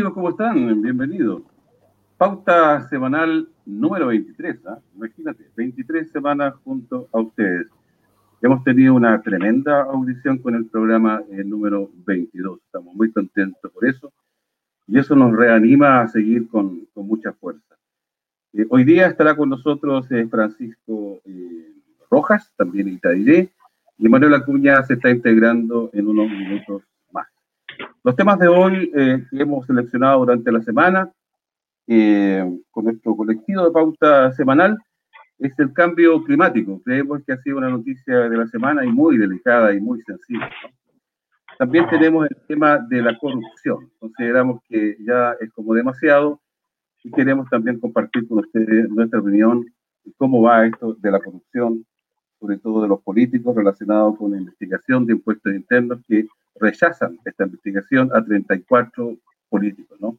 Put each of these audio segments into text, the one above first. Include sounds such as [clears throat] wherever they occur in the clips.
amigos, ¿cómo están? Bienvenidos. Pauta semanal número 23, ¿ah? imagínate, 23 semanas junto a ustedes. Hemos tenido una tremenda audición con el programa el número 22. Estamos muy contentos por eso y eso nos reanima a seguir con, mucha fuerza. Eh, hoy día estará con nosotros eh, Francisco eh, Rojas, también Itairé, y Manuel Acuña se está integrando en unos minutos. Los temas de hoy que hemos seleccionado durante la semana con nuestro colectivo de pauta semanal es el cambio climático. Creemos que ha sido una noticia de la semana y muy delicada y muy sensible. También tenemos el tema de la corrupción. Consideramos que ya es como demasiado y queremos también compartir con ustedes nuestra opinión de cómo va esto de la corrupción, sobre todo de los políticos relacionados con la investigación de impuestos internos que rechazan esta investigación a 34 políticos, ¿no?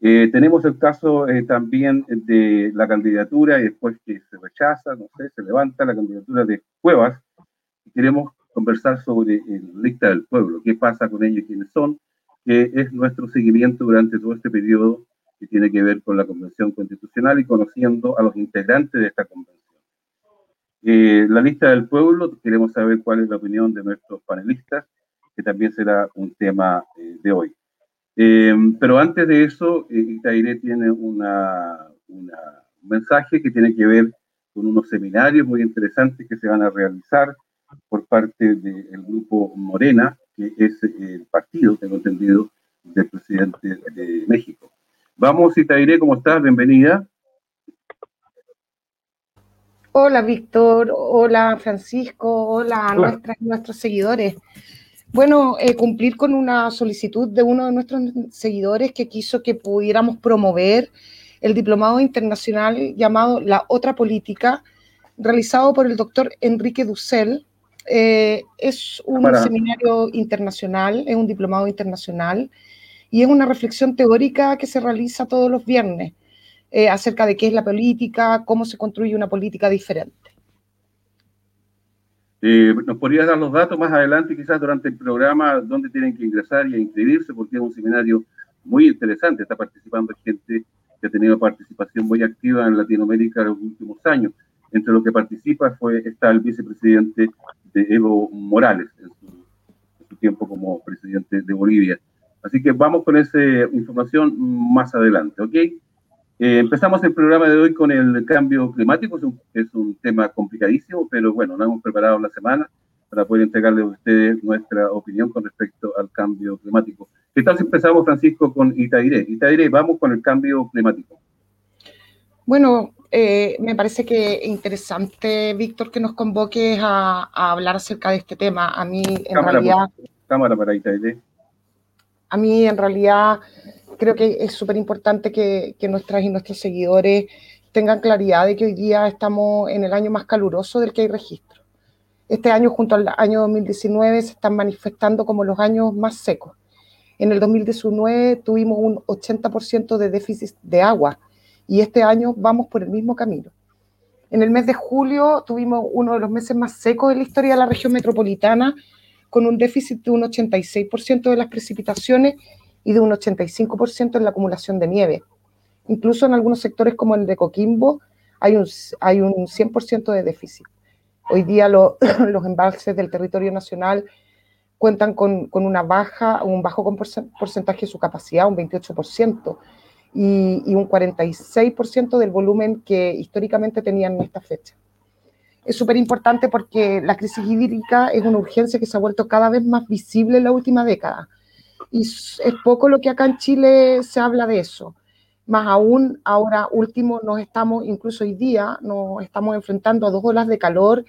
Eh, tenemos el caso eh, también de la candidatura y después que se rechaza, no sé, se levanta la candidatura de Cuevas. Queremos conversar sobre la lista del pueblo, qué pasa con ellos, quiénes son, que es nuestro seguimiento durante todo este periodo que tiene que ver con la Convención Constitucional y conociendo a los integrantes de esta convención. Eh, la lista del pueblo, queremos saber cuál es la opinión de nuestros panelistas, que también será un tema eh, de hoy. Eh, pero antes de eso, Itaire tiene una, un mensaje que tiene que ver con unos seminarios muy interesantes que se van a realizar por parte del grupo Morena, que es el partido, tengo entendido, del presidente de México. Vamos, Itaire, ¿cómo estás? Bienvenida. Hola, Víctor. Hola, Francisco. Hola a nuestras, nuestros seguidores. Bueno, eh, cumplir con una solicitud de uno de nuestros seguidores que quiso que pudiéramos promover el diplomado internacional llamado La Otra Política, realizado por el doctor Enrique Dussel. Eh, es un seminario internacional, es un diplomado internacional y es una reflexión teórica que se realiza todos los viernes eh, acerca de qué es la política, cómo se construye una política diferente. Eh, ¿Nos podrías dar los datos más adelante, quizás durante el programa, dónde tienen que ingresar y inscribirse? Porque es un seminario muy interesante. Está participando gente que ha tenido participación muy activa en Latinoamérica en los últimos años. Entre los que participa fue, está el vicepresidente de Evo Morales en su tiempo como presidente de Bolivia. Así que vamos con esa información más adelante, ¿ok? Eh, empezamos el programa de hoy con el cambio climático, es un, tema complicadísimo, pero bueno, nos hemos preparado la semana para poder entregarle a ustedes nuestra opinión con respecto al cambio climático. ¿Qué tal si empezamos, Francisco, con Itaire? Itaire, vamos con el cambio climático. Bueno, eh, me parece que es interesante, Víctor, que nos convoques a, hablar acerca de este tema. A mí, en realidad... cámara para Itaire a mí en realidad creo que es súper importante que, nuestras y nuestros seguidores tengan claridad de que hoy día estamos en el año más caluroso del que hay registro. Este año junto al año 2019 se están manifestando como los años más secos. En el 2019 tuvimos un 80% de déficit de agua y este año vamos por el mismo camino. En el mes de julio tuvimos uno de los meses más secos de la historia de la región metropolitana con un déficit de un 86% de las precipitaciones y de un 85% en la acumulación de nieve. Incluso en algunos sectores como el de Coquimbo hay un, hay un 100% de déficit. Hoy día [clears throat] los embalses del territorio nacional cuentan con, con, una baja, un bajo porcentaje de su capacidad, un 28%, y, y un 46% del volumen que históricamente tenían en esta fecha es súper importante porque la crisis hídrica es una urgencia que se ha vuelto cada vez más visible en la última década. Y es poco lo que acá en Chile se habla de eso. Más aún, ahora último, nos estamos, incluso hoy día, nos estamos enfrentando a dos olas de calor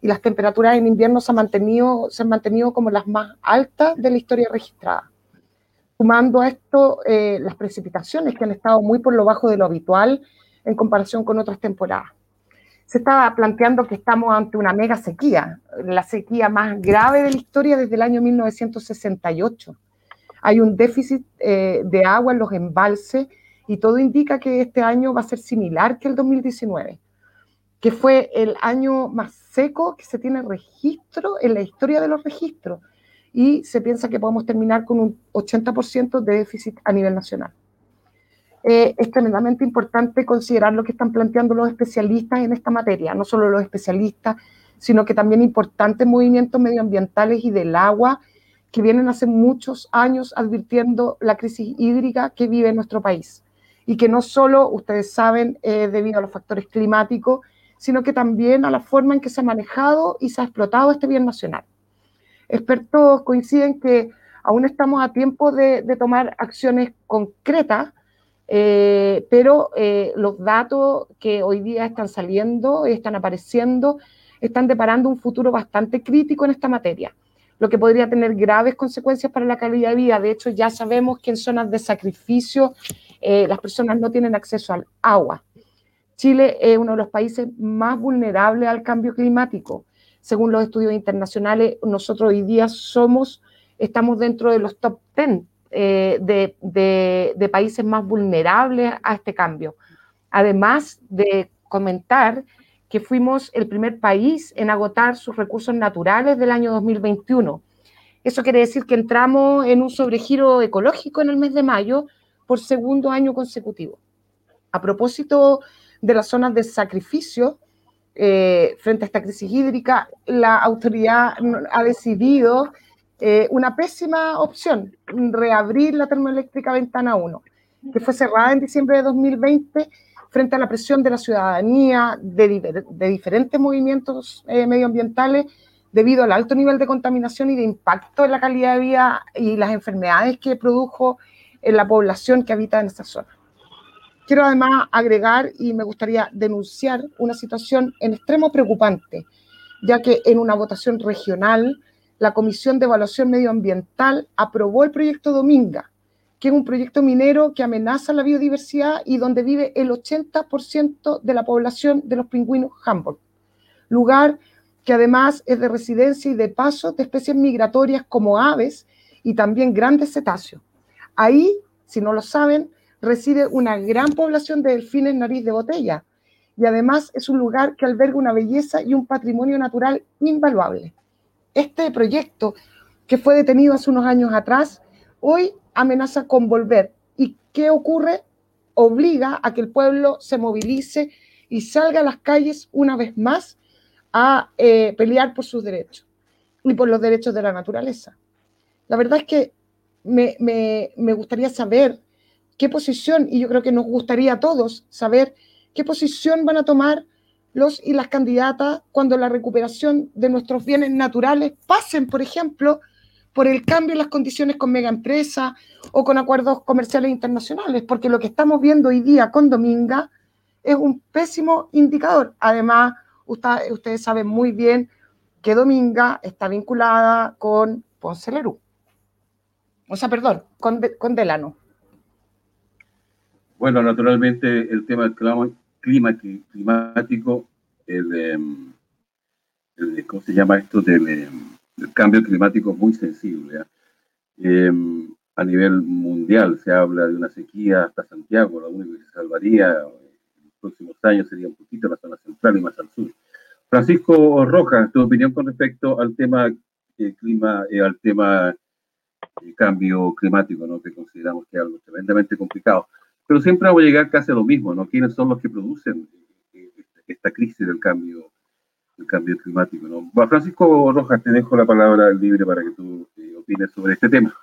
y las temperaturas en invierno se han mantenido, se han mantenido como las más altas de la historia registrada. Sumando a esto eh, las precipitaciones que han estado muy por lo bajo de lo habitual en comparación con otras temporadas se estaba planteando que estamos ante una mega sequía, la sequía más grave de la historia desde el año 1968. Hay un déficit eh, de agua en los embalses y todo indica que este año va a ser similar que el 2019, que fue el año más seco que se tiene registro en la historia de los registros. y se piensa que podemos terminar con un 80% de déficit a nivel nacional. Eh, es tremendamente importante considerar lo que están planteando los especialistas en esta materia, no solo los especialistas, sino que también importantes movimientos medioambientales y del agua que vienen hace muchos años advirtiendo la crisis hídrica que vive nuestro país y que no solo, ustedes saben, es debido a los factores climáticos, sino que también a la forma en que se ha manejado y se ha explotado este bien nacional. Expertos coinciden que aún estamos a tiempo de, tomar acciones concretas, eh, pero eh, los datos que hoy día están saliendo, están apareciendo, están deparando un futuro bastante crítico en esta materia, lo que podría tener graves consecuencias para la calidad de vida. De hecho, ya sabemos que en zonas de sacrificio eh, las personas no tienen acceso al agua. Chile es uno de los países más vulnerables al cambio climático. Según los estudios internacionales, nosotros hoy día somos, estamos dentro de los top 10 eh, de, de países más vulnerables a este cambio. Además de comentar que fuimos el primer país en agotar sus recursos naturales del año 2021. Eso quiere decir que entramos en un sobregiro ecológico en el mes de mayo por segundo año consecutivo. A propósito de las zonas de sacrificio, eh, frente a esta crisis hídrica, la autoridad ha decidido eh, una pésima opción, reabrir la termoeléctrica Ventana 1, que fue cerrada en diciembre de 2020 frente a la presión de la ciudadanía, de, diferentes movimientos eh, medioambientales, debido al alto nivel de contaminación y de impacto en la calidad de vida y las enfermedades que produjo en la población que habita en esta zona. Quiero además agregar y me gustaría denunciar una situación en extremo preocupante, ya que en una votación regional, la Comisión de Evaluación Medioambiental aprobó el proyecto Dominga, es un proyecto minero que amenaza la biodiversidad y donde vive el 80% de la población de los pingüinos Humboldt, lugar que además es de residencia y de paso de especies migratorias como aves y también grandes cetáceos. Ahí, si no lo saben, reside una gran población de delfines nariz de botella y además es un lugar que alberga una belleza y un patrimonio natural invaluable. Este proyecto, que fue detenido hace unos años atrás, hoy amenaza con volver. ¿Y qué ocurre? Obliga a que el pueblo se movilice y salga a las calles una vez más a eh, pelear por sus derechos y por los derechos de la naturaleza. La verdad es que me, me, gustaría saber qué posición, y yo creo que nos gustaría a todos saber qué posición van a tomar los y las candidatas cuando la recuperación de nuestros bienes naturales pasen, por ejemplo, por el cambio en las condiciones con mega empresas o con acuerdos comerciales internacionales, porque lo que estamos viendo hoy día con Dominga es un pésimo indicador. Además, ustedes saben muy bien que Dominga está vinculada con Ponce Lerú. O sea, perdón, con, con Delano. Bueno, naturalmente el tema del clima, climático, em, el, ¿cómo se llama esto? Del, em, el cambio climático es muy sensible. ¿ah? Em, a nivel mundial se habla de una sequía hasta Santiago, lo único que se salvaría en los próximos años sería un poquito la zona central y más al sur. Francisco Rojas, tu opinión con respecto al tema eh, clima, eh, al tema eh, cambio climático, ¿no? que consideramos que es algo tremendamente complicado. Pero siempre vamos a llegar casi a lo mismo, ¿no? ¿Quiénes son los que producen esta crisis del cambio el cambio climático. ¿no? Francisco Rojas, te dejo la palabra libre para que tú eh, opines sobre este tema.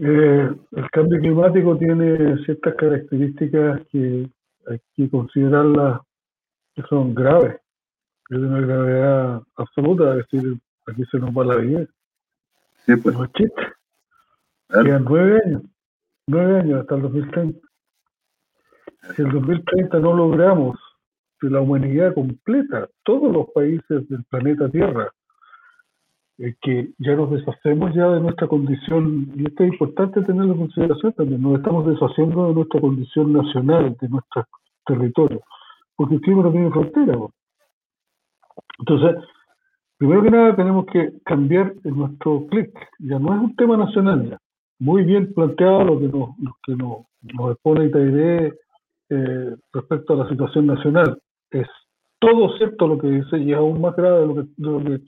Eh, el cambio climático tiene ciertas características que hay que considerarlas que son graves, es de una gravedad absoluta, es decir, aquí se nos va la vida. Sí, pues. No Quedan nueve años, nueve años hasta el 2030. Si el 2030 no logramos la humanidad completa, todos los países del planeta Tierra, eh, que ya nos deshacemos ya de nuestra condición, y esto es importante tenerlo en consideración también, nos estamos deshaciendo de nuestra condición nacional, de nuestro territorio, porque el clima no tiene frontera. Entonces, primero que nada tenemos que cambiar nuestro clic, ya no es un tema nacional ya. Muy bien planteado lo que nos, lo que nos, nos expone Itairé eh, respecto a la situación nacional es todo cierto lo que dice y es aún más grave lo que,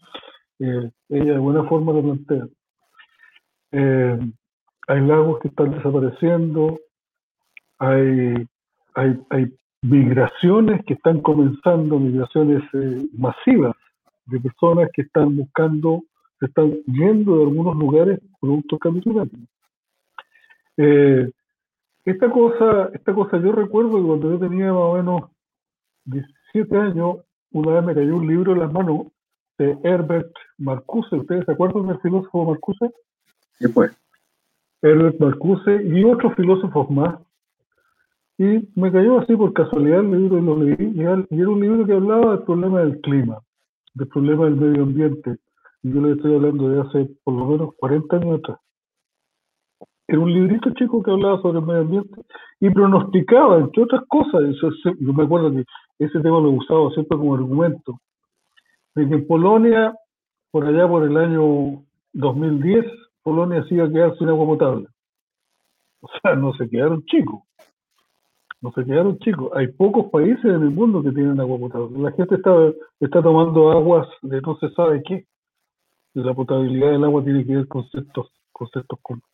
ella de buena forma lo plantea. hay lagos que están desapareciendo, hay, hay, hay migraciones que están comenzando, migraciones masivas de personas que están buscando, se están yendo de algunos lugares producto del cambio climático. Eh, esta cosa, esta cosa yo recuerdo que cuando yo tenía más o menos 17 años, una vez me cayó un libro en las manos de Herbert Marcuse. ¿Ustedes se acuerdan del filósofo Marcuse? Sí, pues. Herbert Marcuse y otros filósofos más. Y me cayó así por casualidad el libro y lo leí. Y era un libro que hablaba del problema del clima del problema del medio ambiente. Y yo le estoy hablando de hace por lo menos 40 años atrás. Era un librito chico que hablaba sobre el medio ambiente y pronosticaba, entre otras cosas, yo me acuerdo que ese tema lo he usado siempre como argumento, de que en Polonia, por allá por el año 2010, Polonia se iba a quedar sin agua potable. O sea, no se quedaron chicos no se quedaron chicos. Hay pocos países en el mundo que tienen agua potable. La gente está, está tomando aguas de no se sabe qué. La potabilidad del agua tiene que ver con ciertos,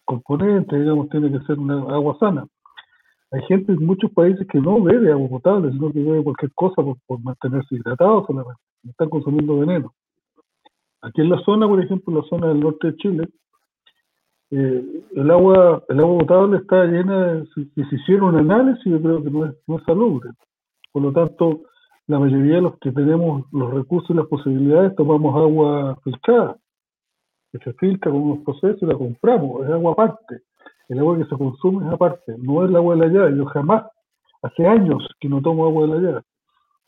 componentes, digamos, tiene que ser una agua sana. Hay gente en muchos países que no bebe agua potable, sino que bebe cualquier cosa por, mantenerse hidratado solamente. Están consumiendo veneno. Aquí en la zona, por ejemplo, en la zona del norte de Chile, eh, el agua el agua potable está llena de, si, se hicieron un análisis yo creo que no es, no es salubre por lo tanto la mayoría de los que tenemos los recursos y las posibilidades tomamos agua filtrada que se filtra con unos procesos y la compramos es agua aparte el agua que se consume es aparte no es el agua de la llave yo jamás hace años que no tomo agua de la llave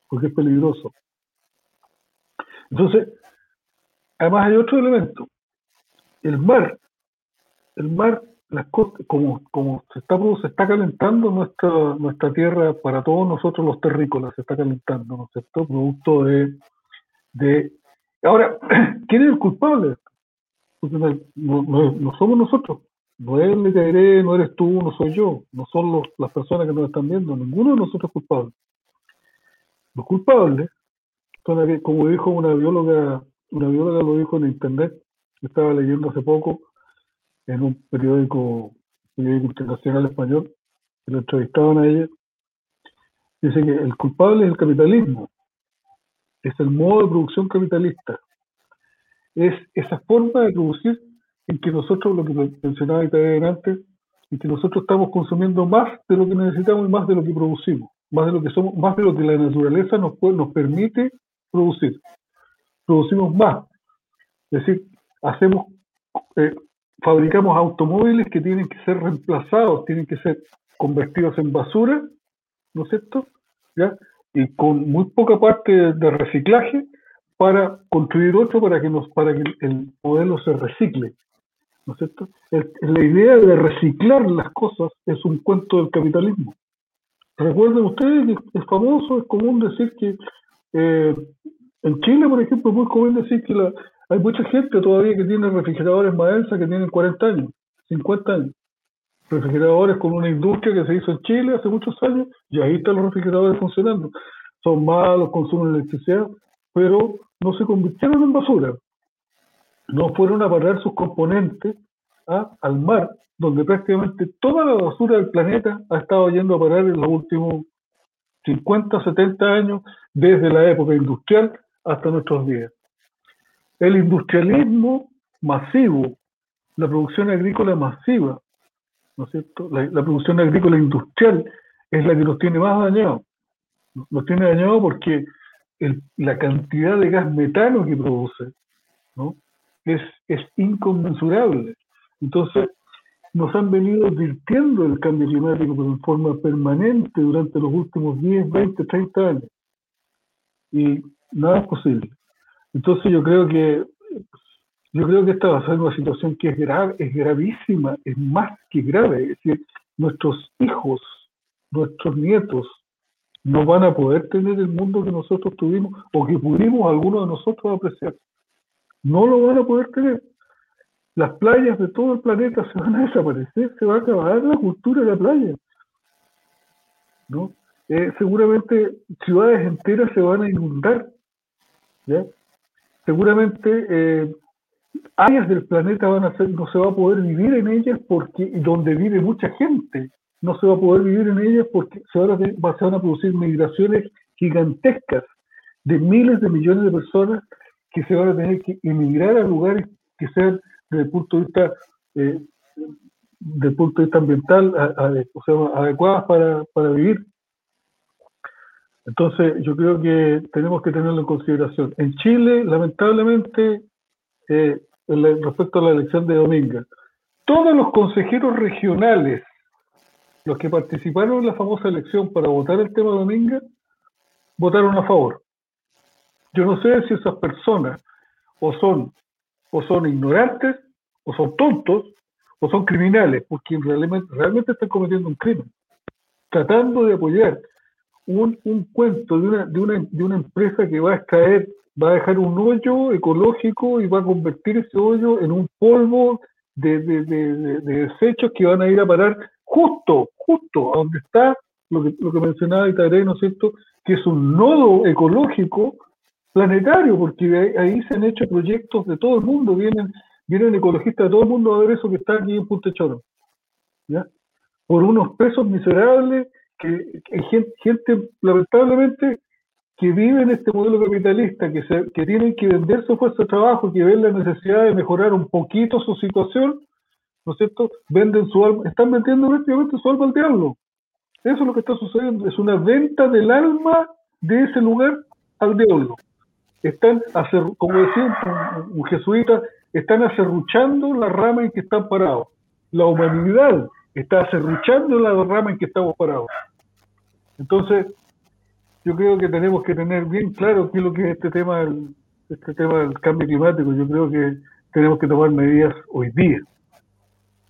porque es peligroso entonces además hay otro elemento el mar el mar, las costas, como, se está calentando nuestra, tierra para todos nosotros los terrícolas, se está calentando, ¿no es cierto? Producto de, de ahora, [clears throat] ¿quién es el culpable? Porque no, somos nosotros, no es el no eres tú, no soy yo, no son los, las personas que nos están viendo, ninguno de nosotros es culpable. Los culpables son, como dijo una bióloga, una bióloga lo dijo en internet, estaba leyendo hace poco, en un periódico, periódico internacional español, lo entrevistaban a ella, dice que el culpable es el capitalismo, es el modo de producción capitalista, es esa forma de producir en que nosotros, lo que mencionaba antes, en que nosotros estamos consumiendo más de lo que necesitamos y más de lo que producimos, más de lo que somos, más de lo que la naturaleza nos, nos permite producir. Producimos más. Es decir, hacemos eh, fabricamos automóviles que tienen que ser reemplazados, tienen que ser convertidos en basura, ¿no es cierto? ¿Ya? Y con muy poca parte de reciclaje para construir otro para que, nos, para que el modelo se recicle. ¿No es cierto? la idea de reciclar las cosas es un cuento del capitalismo. Recuerden ustedes es famoso, es común decir que eh, en Chile, por ejemplo, es muy común decir que la, hay mucha gente todavía que tiene refrigeradores Maelsa que tienen 40 años, 50 años. Refrigeradores con una industria que se hizo en Chile hace muchos años y ahí están los refrigeradores funcionando. Son malos, consumen electricidad, pero no se convirtieron en basura. No fueron a parar sus componentes al mar, donde prácticamente toda la basura del planeta ha estado yendo a parar en los últimos 50, 70 años, desde la época industrial hasta nuestros días. El industrialismo masivo, la producción agrícola masiva, ¿no es cierto? La, producción agrícola industrial es la que nos tiene más dañados. Nos tiene dañados porque la cantidad de gas metano que produce ¿no? Es, es inconmensurable. Entonces, nos han venido advirtiendo el cambio climático en forma permanente durante los últimos 10, 20, 30 años. Y nada es posible. Entonces yo creo que yo creo que esta va a ser una situación que es grave, es gravísima, es más que grave. Es decir, nuestros hijos, nuestros nietos, no van a poder tener el mundo que nosotros tuvimos o que pudimos algunos de nosotros apreciar. No lo van a poder tener. Las playas de todo el planeta se van a desaparecer, se va a acabar la cultura de la playa. ¿no? Eh, seguramente ciudades enteras se van a inundar. seguramente eh, áreas del planeta van a ser, no se va a poder vivir en ellas porque donde vive mucha gente, no se va a poder vivir en ellas porque se van a producir migraciones gigantescas de miles de millones de personas que se van a tener que emigrar a lugares que sean desde el punto de vista eh, del punto de vista ambiental o sea, adecuadas para, para vivir. Entonces, yo creo que tenemos que tenerlo en consideración. En Chile, lamentablemente, eh, respecto a la elección de Dominga, todos los consejeros regionales, los que participaron en la famosa elección para votar el tema de Dominga, votaron a favor. Yo no sé si esas personas o son, o son ignorantes, o son tontos, o son criminales, porque realmente, realmente están cometiendo un crimen, tratando de apoyar un, un cuento de una, de, una, de una empresa que va a extraer, va a dejar un hoyo ecológico y va a convertir ese hoyo en un polvo de, de, de, desechos que van a ir a parar justo, justo a donde está lo que, lo que mencionaba Itaré, ¿no es cierto?, que es un nodo ecológico planetario, porque ahí se han hecho proyectos de todo el mundo, vienen, vienen ecologistas de todo el mundo a ver eso que está aquí en Punta Choro. Por unos pesos miserables que, gente, lamentablemente, que vive en este modelo capitalista, que, se, que tienen que vender su fuerza de trabajo, que ven la necesidad de mejorar un poquito su situación, ¿no es cierto? Venden su alma, están vendiendo prácticamente su alma al diablo. Eso es lo que está sucediendo, es una venta del alma de ese lugar al diablo. Están, como decía un, jesuita, están acerruchando la rama en que están parados. La humanidad está acerruchando la rama en que estamos parados. Entonces, yo creo que tenemos que tener bien claro qué es lo que es este tema este tema del cambio climático. Yo creo que tenemos que tomar medidas hoy día.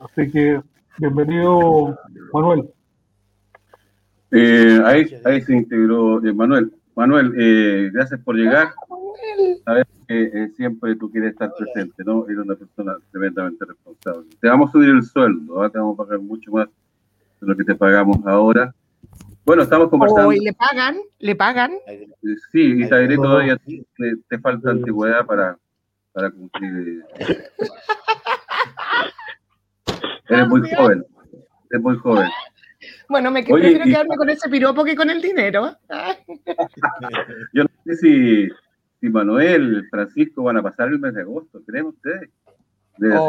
Así que, bienvenido, Manuel. Eh, ahí, ahí se integró eh, Manuel. Manuel, eh, gracias por llegar. Sabes que eh, siempre tú quieres estar presente, ¿no? Eres una persona tremendamente responsable. Te vamos a subir el sueldo, ¿ah? te vamos a pagar mucho más de lo que te pagamos ahora. Bueno, estamos conversando. Hoy le pagan, le pagan. Sí, y todavía te, te, falta antigüedad para, para cumplir. [laughs] eres muy joven, eres muy joven. Bueno, me prefiero quedarme con ese piropo que con el dinero. [laughs] Yo no sé si, si Manuel, Francisco van a pasar el mes de agosto, ¿creen ustedes? Oh.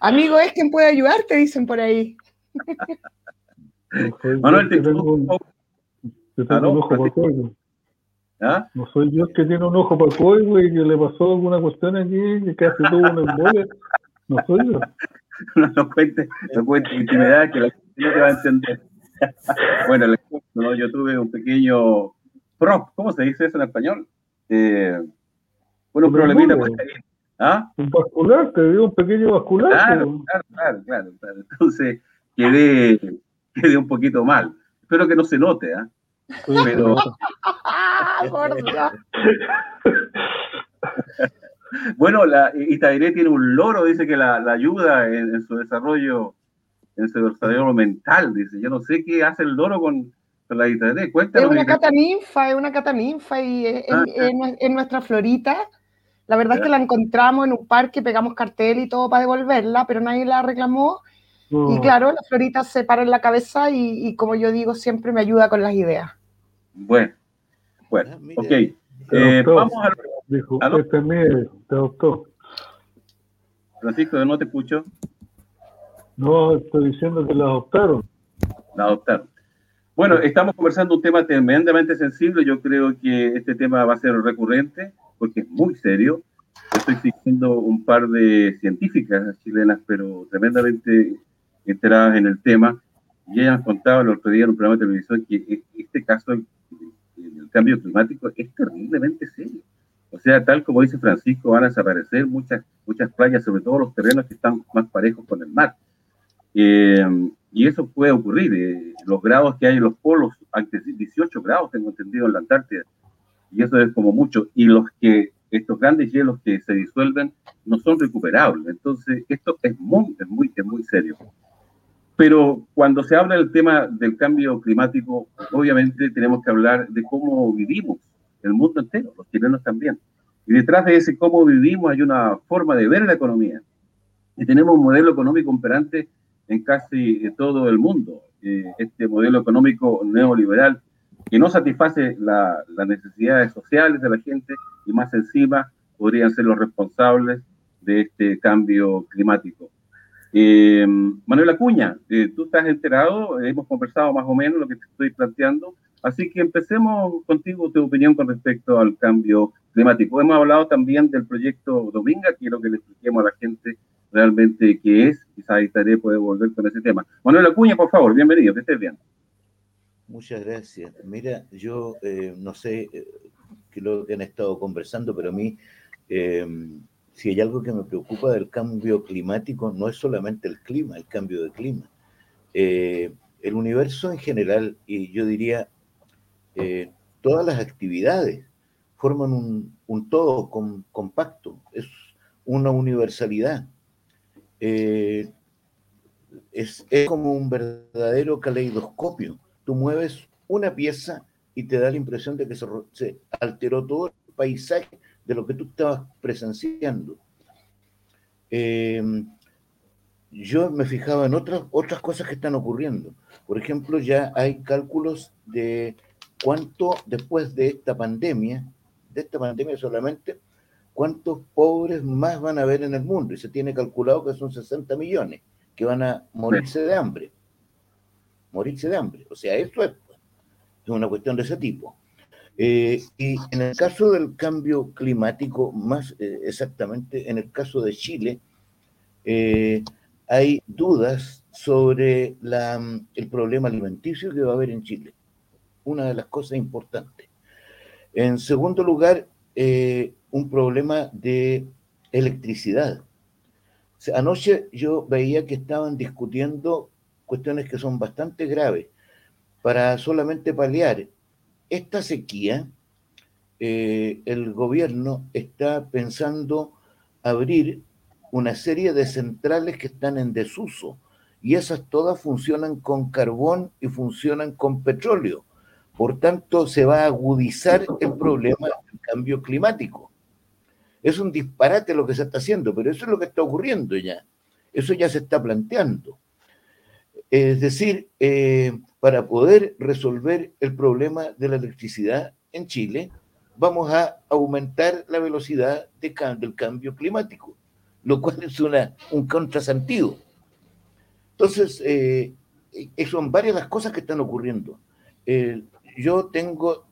Amigo, es quien puede ayudarte, dicen por ahí. Manuel, te tengo un, tengo un ojo para el ¿Ah? No soy yo que tiene un ojo para el güey, que le pasó alguna cuestión aquí, que casi tuvo una embolia. No soy yo. [laughs] no, no cuente, no cuente intimidad que la gente no te va a entender. [laughs] bueno, ¿no? yo tuve un pequeño prop, ¿cómo se dice eso en español? Eh, bueno, un problemita pues, ¿Ah? Un vascular, te digo un pequeño vascular. Claro, claro, claro, claro, Entonces quedé, quedé un poquito mal. Espero que no se note, ¿ah? Pero. [laughs] Bueno, la Itairé tiene un loro, dice que la, ayuda en, su desarrollo, en su desarrollo mental, dice. Yo no sé qué hace el loro con, la Itairé. Cuéntanos. Es una cataninfa, es una cataninfa y es, ah, nuestra florita. La verdad es que la encontramos en un parque, pegamos cartel y todo para devolverla, pero nadie la reclamó. Y oh. claro, la florita se para en la cabeza y, como yo digo, siempre me ayuda con las ideas. Bueno, bueno, ah, ok. Eh, vamos a Dijo, este es te adoptó. Francisco, no te escucho. No, estoy diciendo que la adoptaron. La adoptaron. Bueno, estamos conversando un tema tremendamente sensible. Yo creo que este tema va a ser recurrente porque es muy serio. Estoy siguiendo un par de científicas chilenas, pero tremendamente enteradas en el tema. Y ellas contaban el otro día en un programa de televisión que este caso, el cambio climático, es terriblemente serio. O sea, tal como dice Francisco, van a desaparecer muchas, muchas playas, sobre todo los terrenos que están más parejos con el mar. Eh, y eso puede ocurrir. Eh, los grados que hay en los polos, antes 18 grados tengo entendido en la Antártida, y eso es como mucho. Y los que, estos grandes hielos que se disuelven no son recuperables. Entonces, esto es muy, es muy, es muy serio. Pero cuando se habla del tema del cambio climático, obviamente tenemos que hablar de cómo vivimos el mundo entero, los chilenos también. Y detrás de ese cómo vivimos hay una forma de ver la economía. Y tenemos un modelo económico operante en casi todo el mundo. Eh, este modelo económico neoliberal que no satisface las necesidades sociales de la gente y más encima podrían ser los responsables de este cambio climático. Eh, Manuel Acuña, eh, tú estás enterado, hemos conversado más o menos lo que te estoy planteando, así que empecemos contigo tu opinión con respecto al cambio climático. Hemos hablado también del proyecto Dominga, quiero que le expliquemos a la gente realmente qué es, quizás estaré puede volver con ese tema. Manuel Acuña, por favor, bienvenido, que estés bien. Muchas gracias. Mira, yo eh, no sé eh, qué lo que han estado conversando, pero a mí, eh, si hay algo que me preocupa del cambio climático, no es solamente el clima, el cambio de clima. el universo en general, y yo diría, todas las actividades forman un, todo compacto, es una universalidad. Es, es como un verdadero caleidoscopio tú mueves una pieza y te da la impresión de que se, alteró todo el paisaje de lo que tú estabas presenciando. Em, yo me fijaba en otras, otras cosas que están ocurriendo. Por ejemplo, ya hay cálculos de cuánto después de esta pandemia, de esta pandemia solamente, cuántos pobres más van a haber en el mundo. Y se tiene calculado que son 60 millones que van a morirse de hambre morirse de hambre. O sea, esto es, una cuestión de ese tipo. Eh, y en el caso del cambio climático, más eh, exactamente en el caso de Chile, eh, hay dudas sobre el problema alimenticio que va a haber en Chile. Una de las cosas importantes. En segundo lugar, un problema de electricidad. anoche yo veía que estaban discutiendo cuestiones que son bastante graves. Para solamente paliar esta sequía, eh, el gobierno está pensando abrir una serie de centrales que están en desuso y esas todas funcionan con carbón y funcionan con petróleo. Por tanto, se va a agudizar el problema del cambio climático. Es un disparate lo que se está haciendo, pero eso es lo que está ocurriendo ya. Eso ya se está planteando. Es decir, eh, para poder resolver el problema de la electricidad en Chile, vamos a aumentar la velocidad de del cambio climático, lo cual es una, un contrasentido. Entonces, eh, eh, son varias las cosas que están ocurriendo. yo tengo,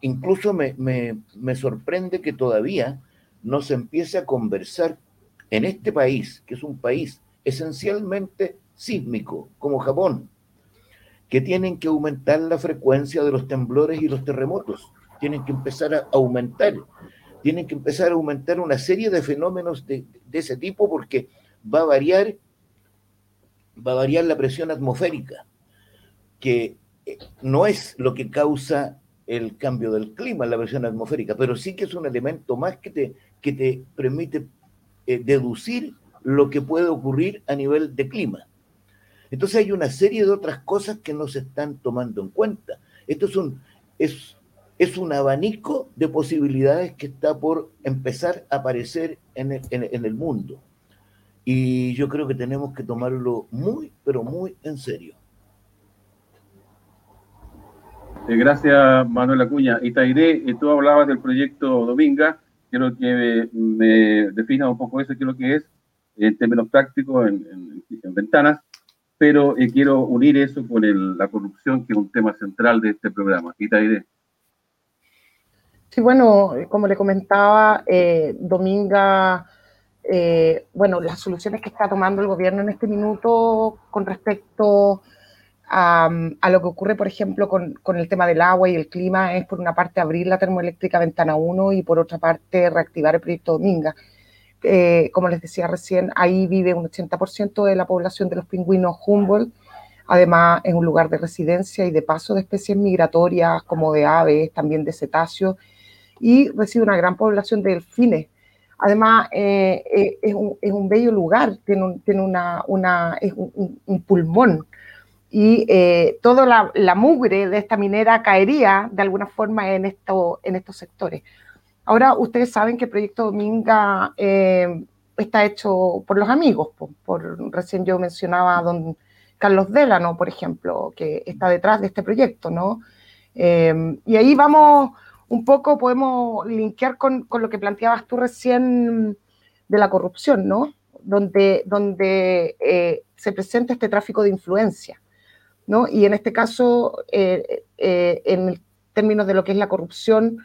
incluso me, me, me sorprende que todavía no se empiece a conversar en este país, que es un país esencialmente sísmico, como Japón, que tienen que aumentar la frecuencia de los temblores y los terremotos, tienen que empezar a aumentar, tienen que empezar a aumentar una serie de fenómenos de, ese tipo porque va a variar, va a variar la presión atmosférica, que eh, no es lo que causa el cambio del clima, la presión atmosférica, pero sí que es un elemento más que te, que te permite eh, deducir lo que puede ocurrir a nivel de clima. Entonces hay una serie de otras cosas que no se están tomando en cuenta. Esto es un, es, es un abanico de posibilidades que está por empezar a aparecer en el, en el mundo. Y yo creo que tenemos que tomarlo muy, pero muy en serio. Eh, gracias, Manuel Acuña. Y Tairé, eh, tú hablabas del proyecto Dominga. Quiero que me, defina un poco eso, qué es lo que es, en términos prácticos, en, en ventanas pero eh, quiero unir eso con la corrupción, que es un tema central de este programa. Itaide. Sí, bueno, como le comentaba, eh, Dominga, eh, bueno, las soluciones que está tomando el gobierno en este minuto con respecto lo que ocurre, por ejemplo, con, el tema del agua y el clima es, por una parte, abrir la termoeléctrica Ventana 1 y, por otra parte, reactivar el proyecto Dominga. Eh, como les decía recién, ahí vive un 80% de la población de los pingüinos Humboldt. Además, es un lugar de residencia y de paso de especies migratorias como de aves, también de cetáceos, y recibe una gran población de delfines. Además, eh, eh, es, un, bello lugar, tiene, tiene una, un, pulmón y toda la, la, mugre de esta minera caería de alguna forma en, esto, en estos sectores. Ahora ustedes saben que el proyecto Dominga eh, está hecho por los amigos, por, recién yo mencionaba a don Carlos Delano, por ejemplo, que está detrás de este proyecto, ¿no? Eh, y ahí vamos un poco, podemos linkear con, con, lo que planteabas tú recién de la corrupción, ¿no? Donde, donde eh, se presenta este tráfico de influencia, ¿no? Y en este caso, eh, en términos de lo que es la corrupción,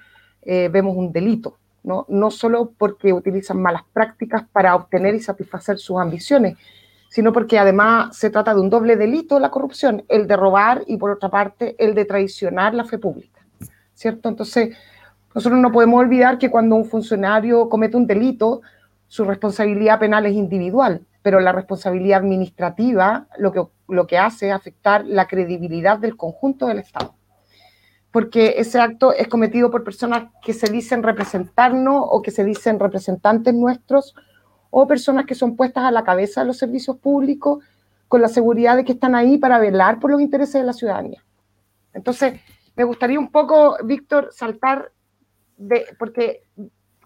vemos un delito, ¿no? no solo porque utilizan malas prácticas para obtener y satisfacer sus ambiciones, sino porque además se trata de un doble delito la corrupción, el de robar y por otra parte el de traicionar la fe pública, ¿cierto? Entonces, nosotros no podemos olvidar que cuando un funcionario comete un delito, su responsabilidad penal es individual, pero la responsabilidad administrativa lo que, lo que hace es afectar la credibilidad del conjunto del Estado porque ese acto es cometido por personas que se dicen representarnos o que se dicen representantes nuestros o personas que son puestas a la cabeza de los servicios públicos con la seguridad de que están ahí para velar por los intereses de la ciudadanía. Entonces, me gustaría un poco, Víctor, saltar de, porque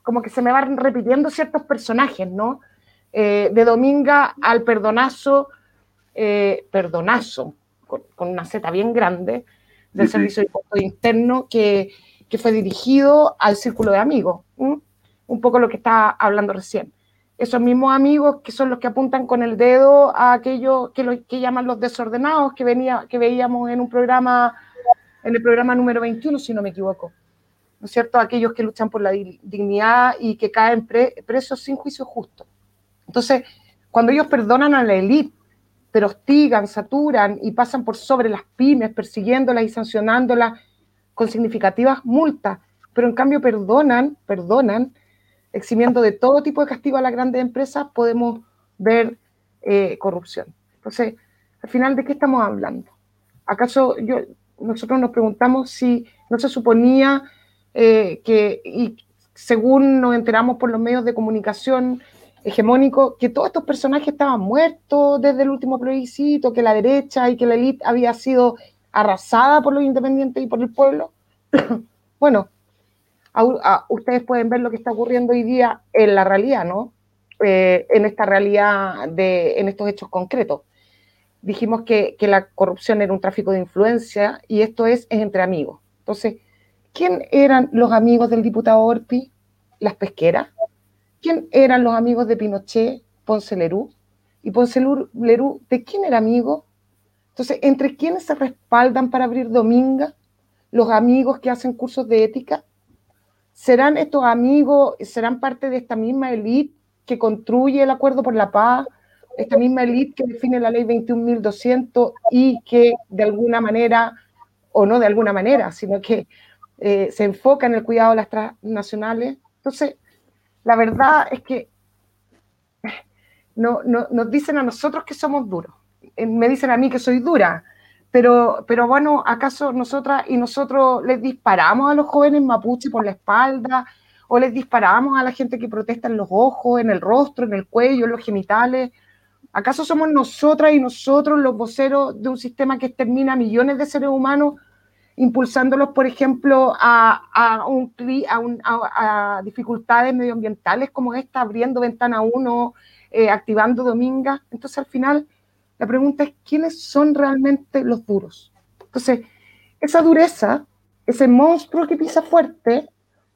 como que se me van repitiendo ciertos personajes, ¿no? Eh, de Dominga al perdonazo, eh, perdonazo, con, con, una Z bien grande, del Servicio de Interno que, que, fue dirigido al círculo de amigos. Un poco lo que está hablando recién. Esos mismos amigos que son los que apuntan con el dedo a aquellos que, lo, que llaman los desordenados que, venía, que veíamos en un programa, en el programa número 21, si no me equivoco. ¿No es cierto? Aquellos que luchan por la dignidad y que caen presos sin juicio justo. Entonces, cuando ellos perdonan a la élite pero hostigan, saturan y pasan por sobre las pymes, persiguiéndolas y sancionándolas con significativas multas, pero en cambio perdonan, perdonan, eximiendo de todo tipo de castigo a las grandes empresas, podemos ver eh, corrupción. Entonces, al final, ¿de qué estamos hablando? ¿Acaso yo, nosotros nos preguntamos si no se suponía eh, que, y según nos enteramos por los medios de comunicación, hegemónico, que todos estos personajes estaban muertos desde el último plebiscito, que la derecha y que la élite había sido arrasada por los independientes y por el pueblo. [coughs] bueno, ustedes pueden ver lo que está ocurriendo hoy día en la realidad, ¿no? Eh, en esta realidad, de, en estos hechos concretos. Dijimos que, que, la corrupción era un tráfico de influencia y esto es, es entre amigos. Entonces, ¿quién eran los amigos del diputado Orpi? ¿Las pesqueras? ¿Quién eran los amigos de Pinochet? Ponce Lerú. ¿Y Ponce Lerú de quién era amigo? Entonces, ¿entre quiénes se respaldan para abrir Dominga? ¿Los amigos que hacen cursos de ética? ¿Serán estos amigos, serán parte de esta misma élite que construye el acuerdo por la paz? Esta misma élite que define la ley 21.200 y que de alguna manera, o no de alguna manera, sino que eh, se enfoca en el cuidado de las transnacionales. Entonces, la verdad es que no, nos dicen a nosotros que somos duros. Eh, me dicen a mí que soy dura. Pero, pero bueno, ¿acaso nosotras y nosotros les disparamos a los jóvenes mapuche por la espalda? ¿O les disparamos a la gente que protesta en los ojos, en el rostro, en el cuello, en los genitales? ¿Acaso somos nosotras y nosotros los voceros de un sistema que extermina a millones de seres humanos impulsándolos, por ejemplo, a, a, dificultades medioambientales como esta, abriendo ventana 1, eh, activando Dominga. Entonces, al final, la pregunta es, ¿quiénes son realmente los duros? Entonces, esa dureza, ese monstruo que pisa fuerte,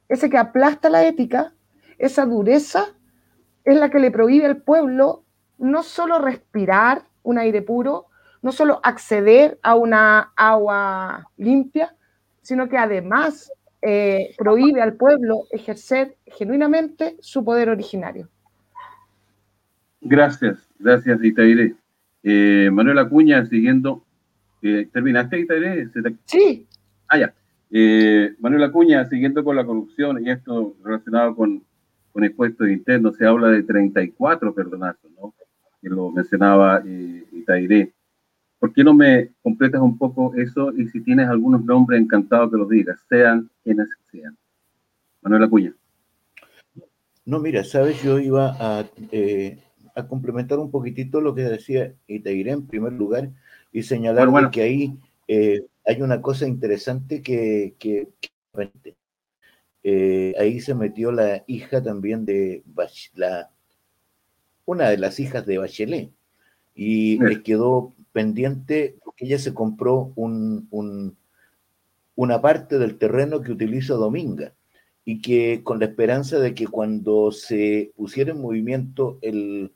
ese que aplasta la ética, esa dureza es la que le prohíbe al pueblo no solo respirar un aire puro, no solo acceder a una agua limpia, sino que además eh, prohíbe al pueblo ejercer genuinamente su poder originario. Gracias, gracias Itaire. Eh, Manuel Acuña, siguiendo, eh, ¿terminaste Itaire? Sí. Ah, ya. Eh, Manuel Acuña, siguiendo con la corrupción y esto relacionado con, con impuestos internos, se habla de 34 perdonazos, ¿no? Que lo mencionaba Itaire. ¿Por qué no me completas un poco eso? Y si tienes algunos nombres, encantado que los digas, sean quienes sean. Manuel Acuña. No, mira, sabes, yo iba a, eh, a complementar un poquitito lo que decía y te iré en primer lugar y señalar que ahí eh, hay una cosa interesante que, que, eh, ahí se metió la hija también de la, una de las hijas de Bachelet y le quedó pendiente porque ella se compró un, una parte del terreno que utiliza Dominga y que con la esperanza de que cuando se pusiera en movimiento el,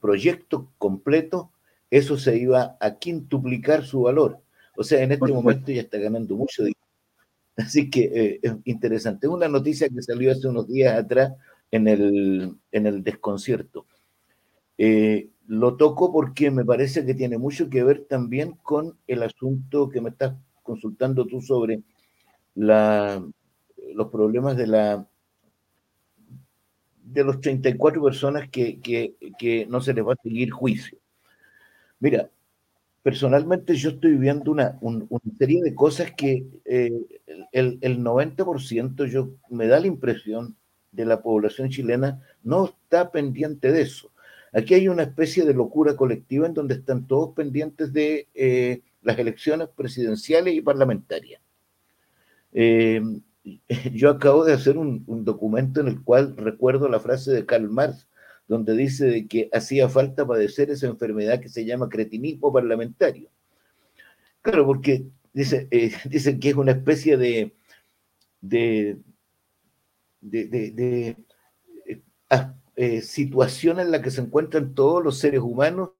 proyecto completo, eso se iba a quintuplicar su valor. O sea, en este momento ya está ganando mucho dinero. [laughs] Así que eh, es interesante. Es una noticia que salió hace unos días atrás en el, en el desconcierto. Eh, lo toco porque me parece que tiene mucho que ver también con el asunto que me estás consultando tú sobre los problemas de la de los 34 personas que, que, no se les va a seguir juicio. Mira, personalmente yo estoy viendo una, serie de cosas que eh, el, el 90% yo me da la impresión de la población chilena no está pendiente de eso. Aquí hay una especie de locura colectiva en donde están todos pendientes de eh, las elecciones presidenciales y parlamentarias. Eh, [laughs] yo acabo de hacer un, documento en el cual recuerdo la frase de Karl Marx, donde dice de que hacía falta padecer esa enfermedad que se llama cretinismo parlamentario. Claro, porque dice, eh, [laughs] dicen que es una especie de, de, de, eh, situación en la que se encuentran todos los seres humanos,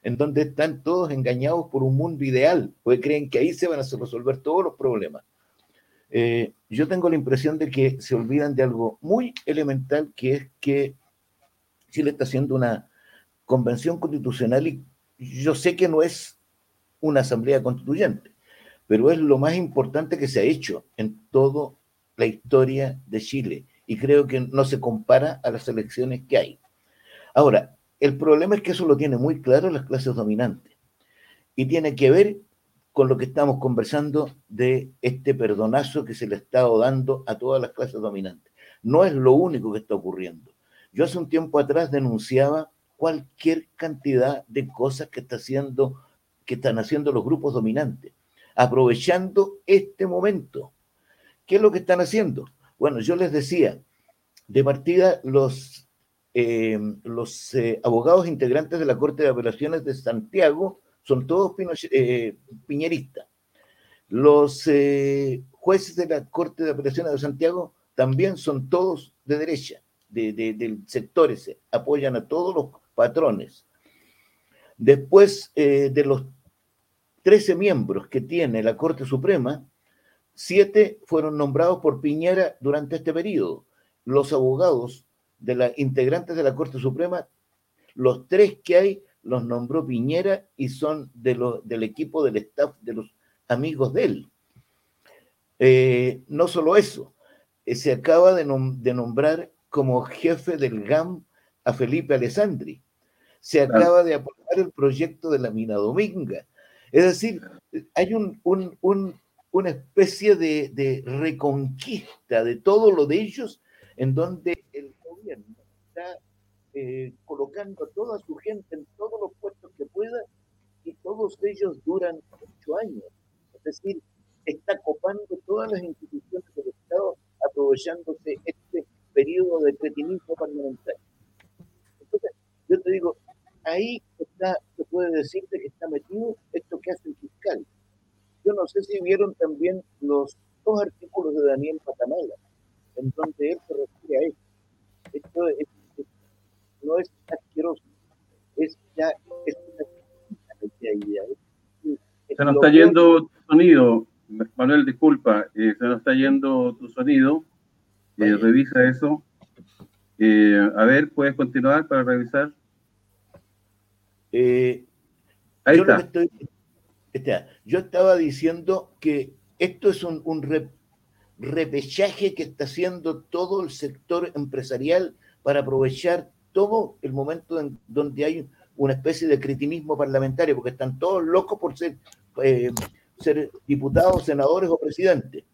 en donde están todos engañados por un mundo ideal, porque creen que ahí se van a resolver todos los problemas. Eh, yo tengo la impresión de que se olvidan de algo muy elemental, que es que Chile está haciendo una convención constitucional y yo sé que no es una asamblea constituyente, pero es lo más importante que se ha hecho en toda la historia de Chile y creo que no se compara a las elecciones que hay. Ahora, el problema es que eso lo tiene muy claro las clases dominantes y tiene que ver con lo que estamos conversando de este perdonazo que se le estado dando a todas las clases dominantes. No es lo único que está ocurriendo. Yo hace un tiempo atrás denunciaba cualquier cantidad de cosas que, está haciendo, que están haciendo los grupos dominantes, aprovechando este momento. ¿Qué es lo que están haciendo? Bueno, yo les decía, de partida, los, eh, los eh, abogados integrantes de la Corte de Apelaciones de Santiago son todos eh, piñeristas. Los jueces de la Corte de Apelaciones de Santiago también son todos de derecha, de, del sector apoyan a todos los patrones. Después de los 13 miembros que tiene la Corte Suprema, siete fueron nombrados por Piñera durante este periodo. Los abogados de las integrantes de la Corte Suprema, los tres que hay, los nombró Piñera y son de del equipo del staff de los amigos de él. Eh, no solo eso, eh, se acaba de, nombrar como jefe del GAM a Felipe Alessandri. Se acaba de aprobar el proyecto de la mina Dominga. Es decir, hay un, una especie de, reconquista de todo lo de ellos en donde el gobierno está eh, colocando a toda su gente en todos los puestos que pueda y todos ellos duran ocho años. Es decir, está copando todas las instituciones del Estado aprovechándose este periodo de cretinismo parlamentario. Entonces, yo te digo, ahí está, se puede decir que está metido esto que hace el fiscal. Yo no sé si vieron también los dos artículos de Daniel Patamala, en donde él se refiere a esto. Esto es no es asqueroso, es ya es una idea. Se nos está yendo tu sonido, Manuel, disculpa, eh, se nos está yendo tu sonido. Eh, revisa eso. Eh, a ver, ¿puedes continuar para revisar? Ahí yo está. Yo estaba diciendo que esto es un, repechaje que está haciendo todo el sector empresarial para aprovechar todo el momento en donde hay una especie de cretinismo parlamentario, porque están todos locos por ser, eh, ser diputados, senadores o presidentes.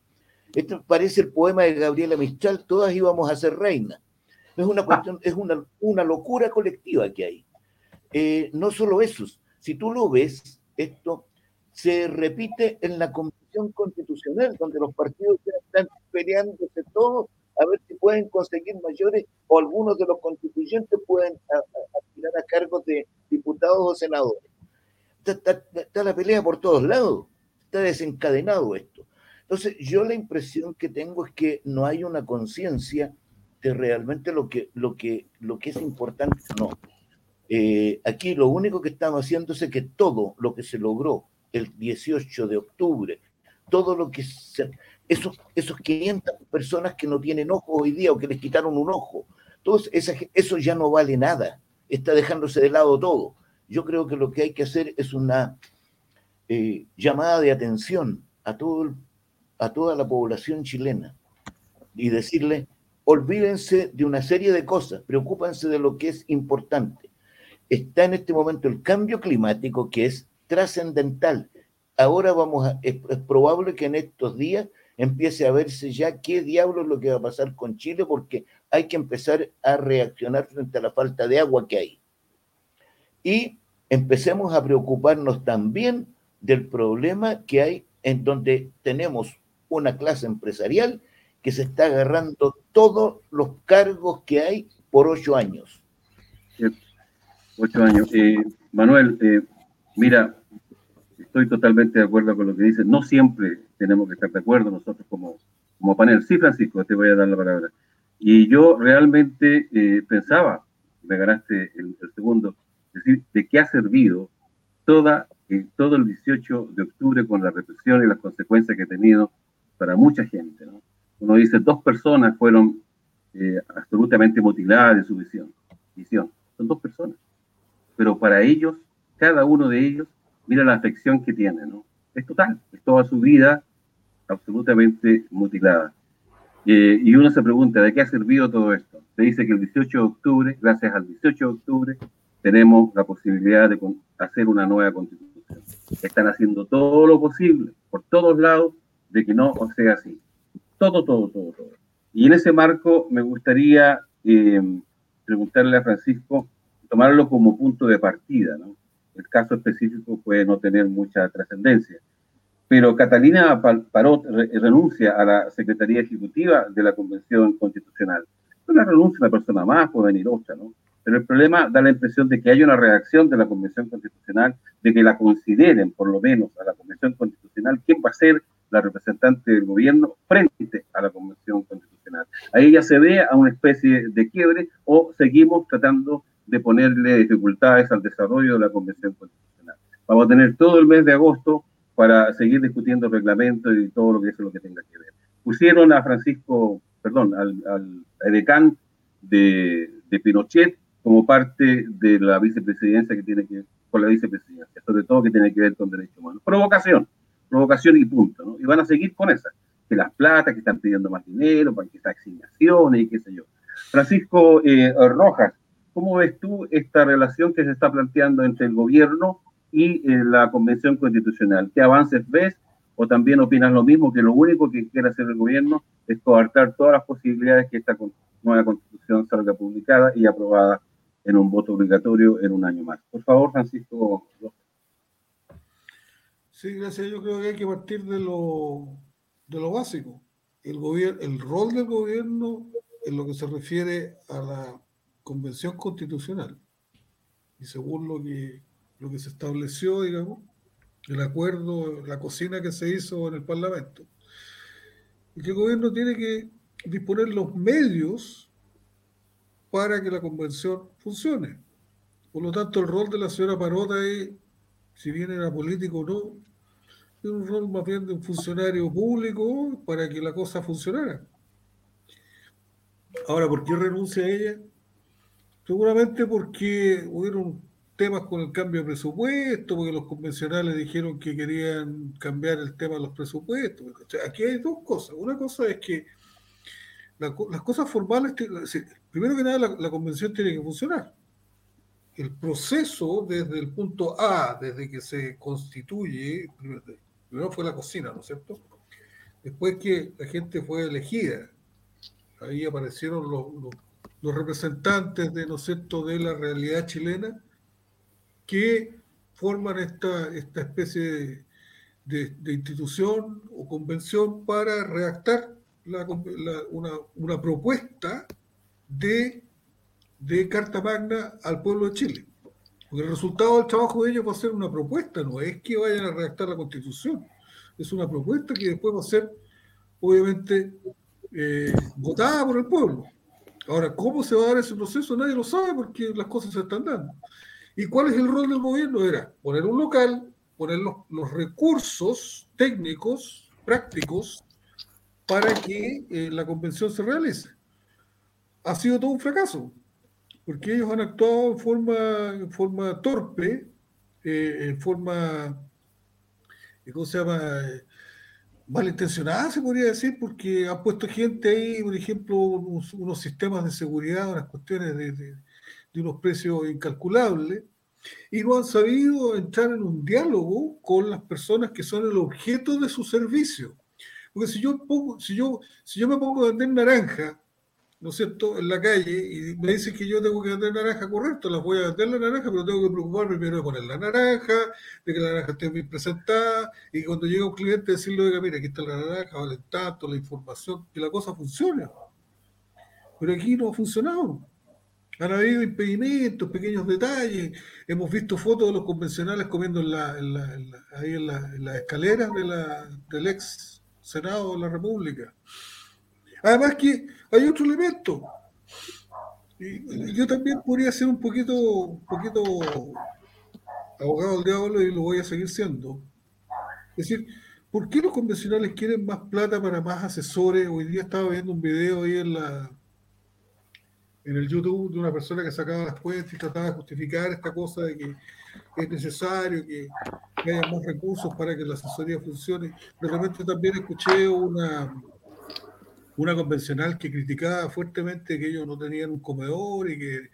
Esto parece el poema de Gabriela Mistral, todas íbamos a ser reinas. Es una es una locura colectiva que hay. Eh, no solo eso, si tú lo ves, esto se repite en la Convención Constitucional, donde los partidos están peleándose todos a ver si pueden conseguir mayores o algunos de los constituyentes pueden aspirar a, cargos de diputados o senadores. Está, la pelea por todos lados, está desencadenado esto. Entonces, yo la impresión que tengo es que no hay una conciencia de realmente lo que, lo, que, lo que es importante no. Eh, aquí lo único que estamos haciendo es que todo lo que se logró el 18 de octubre, todo lo que se, esos, esos 500 personas que no tienen ojo hoy día o que les quitaron un ojo, todo eso ya no vale nada, está dejándose de lado todo. Yo creo que lo que hay que hacer es una eh, llamada de atención a, todo a toda la población chilena y decirle, olvídense de una serie de cosas, preocúpense de lo que es importante. Está en este momento el cambio climático que es trascendental. Ahora vamos a, es probable que en estos días empiece a verse ya qué diablo es lo que va a pasar con Chile, porque hay que empezar a reaccionar frente a la falta de agua que hay. Y empecemos a preocuparnos también del problema que hay en donde tenemos una clase empresarial que se está agarrando todos los cargos que hay por ocho años. Ocho años. Eh, Manuel, eh, mira, estoy totalmente de acuerdo con lo que dices. No siempre tenemos que estar de acuerdo nosotros como, como panel. Sí, Francisco, te voy a dar la palabra. Y yo realmente eh, pensaba, me ganaste el, segundo, decir, de qué ha servido toda, eh, todo el 18 de octubre con la represión y las consecuencias que ha tenido para mucha gente. ¿no? Uno dice, dos personas fueron eh, absolutamente mutiladas de su visión. visión. Son dos personas. Pero para ellos, cada uno de ellos, mira la afección que tiene, ¿no? Es total, es toda su vida absolutamente mutilada. Eh, y uno se pregunta, ¿de qué ha servido todo esto? Se dice que el 18 de octubre, gracias al 18 de octubre, tenemos la posibilidad de hacer una nueva constitución. Están haciendo todo lo posible, por todos lados, de que no sea así. Todo, todo, todo, todo. Y en ese marco me gustaría eh, preguntarle a Francisco, tomarlo como punto de partida, ¿no? El caso específico puede no tener mucha trascendencia. Pero Catalina Parot renuncia a la Secretaría Ejecutiva de la Convención Constitucional. No la renuncia una persona más, puede venir otra, ¿no? Pero el problema da la impresión de que hay una reacción de la Convención Constitucional, de que la consideren, por lo menos, a la Convención Constitucional, quién va a ser la representante del gobierno frente a la Convención Constitucional. Ahí ya se ve a una especie de quiebre o seguimos tratando de ponerle dificultades al desarrollo de la Convención Constitucional. Vamos a tener todo el mes de agosto para seguir discutiendo el reglamento y todo lo que es lo que tenga que ver. Pusieron a Francisco, perdón, al, al edecán de, de, Pinochet como parte de la vicepresidencia que tiene que con la vicepresidencia, sobre todo que tiene que ver con derechos humanos. Provocación, provocación y punto, ¿no? Y van a seguir con esa, que las platas, que están pidiendo más dinero, para que estas asignaciones y qué sé yo. Francisco eh, Rojas, ¿Cómo ves tú esta relación que se está planteando entre el gobierno y eh, la Convención Constitucional? ¿Qué avances ves? ¿O también opinas lo mismo, que lo único que quiere hacer el gobierno es coartar todas las posibilidades que esta nueva constitución salga publicada y aprobada en un voto obligatorio en un año más? Por favor, Francisco. Sí, gracias. Yo creo que hay que partir de lo, de lo básico. El, el rol del gobierno en lo que se refiere a la convención constitucional y según lo que, lo que se estableció, digamos, el acuerdo, la cocina que se hizo en el Parlamento, y que el gobierno tiene que disponer los medios para que la convención funcione. Por lo tanto, el rol de la señora Parota es, si bien era político o no, es un rol más bien de un funcionario público para que la cosa funcionara. Ahora, ¿por qué renuncia ella? Seguramente porque hubieron temas con el cambio de presupuesto, porque los convencionales dijeron que querían cambiar el tema de los presupuestos. aquí hay dos cosas. Una cosa es que las cosas formales, primero que nada, la, convención tiene que funcionar. El proceso desde el punto A, desde que se constituye, primero fue la cocina, ¿no es cierto? Después que la gente fue elegida, ahí aparecieron los representantes de, ¿no de la realidad chilena que forman esta, esta especie de, institución o convención para redactar una, propuesta de, de Carta Magna al pueblo de Chile. Porque el resultado del trabajo de ellos va a ser una propuesta, no es que vayan a redactar la constitución. Es una propuesta que después va a ser, obviamente, eh, votada por el pueblo. Ahora, ¿cómo se va a dar ese proceso? Nadie lo sabe porque las cosas se están dando. ¿Y cuál es el rol del gobierno? Era poner un local, poner los, recursos técnicos, prácticos, para que eh, la convención se realice. Ha sido todo un fracaso, porque ellos han actuado en forma, en forma torpe, eh, en forma, ¿cómo se llama? Malintencionada, se podría decir, porque han puesto gente ahí, por ejemplo, unos, sistemas de seguridad, unas cuestiones de, unos precios incalculables, y no han sabido entrar en un diálogo con las personas que son el objeto de su servicio. Porque si yo, pongo, si yo, si yo me pongo a vender naranja ¿no es cierto?, en la calle y me dicen que yo tengo que vender naranja, correcto, las voy a vender la naranja, pero tengo que preocuparme primero de poner la naranja, de que la naranja esté bien presentada y cuando llega un cliente decirle, oiga, mira, aquí está la naranja, vale tanto, la información, que la cosa funcione. Pero aquí no ha funcionado. Han habido impedimentos, pequeños detalles. Hemos visto fotos de los convencionales comiendo en la, ahí en, las escaleras de la, del ex Senado de la República. Además que hay otro elemento. yo también podría ser un poquito, un poquito abogado del diablo y lo voy a seguir siendo. Es decir, ¿por qué los convencionales quieren más plata para más asesores? Hoy día estaba viendo un video ahí en la en el YouTube de una persona que sacaba las cuentas y trataba de justificar esta cosa de que es necesario que, haya más recursos para que la asesoría funcione. De repente también escuché una, una convencional que criticaba fuertemente que ellos no tenían un comedor y que,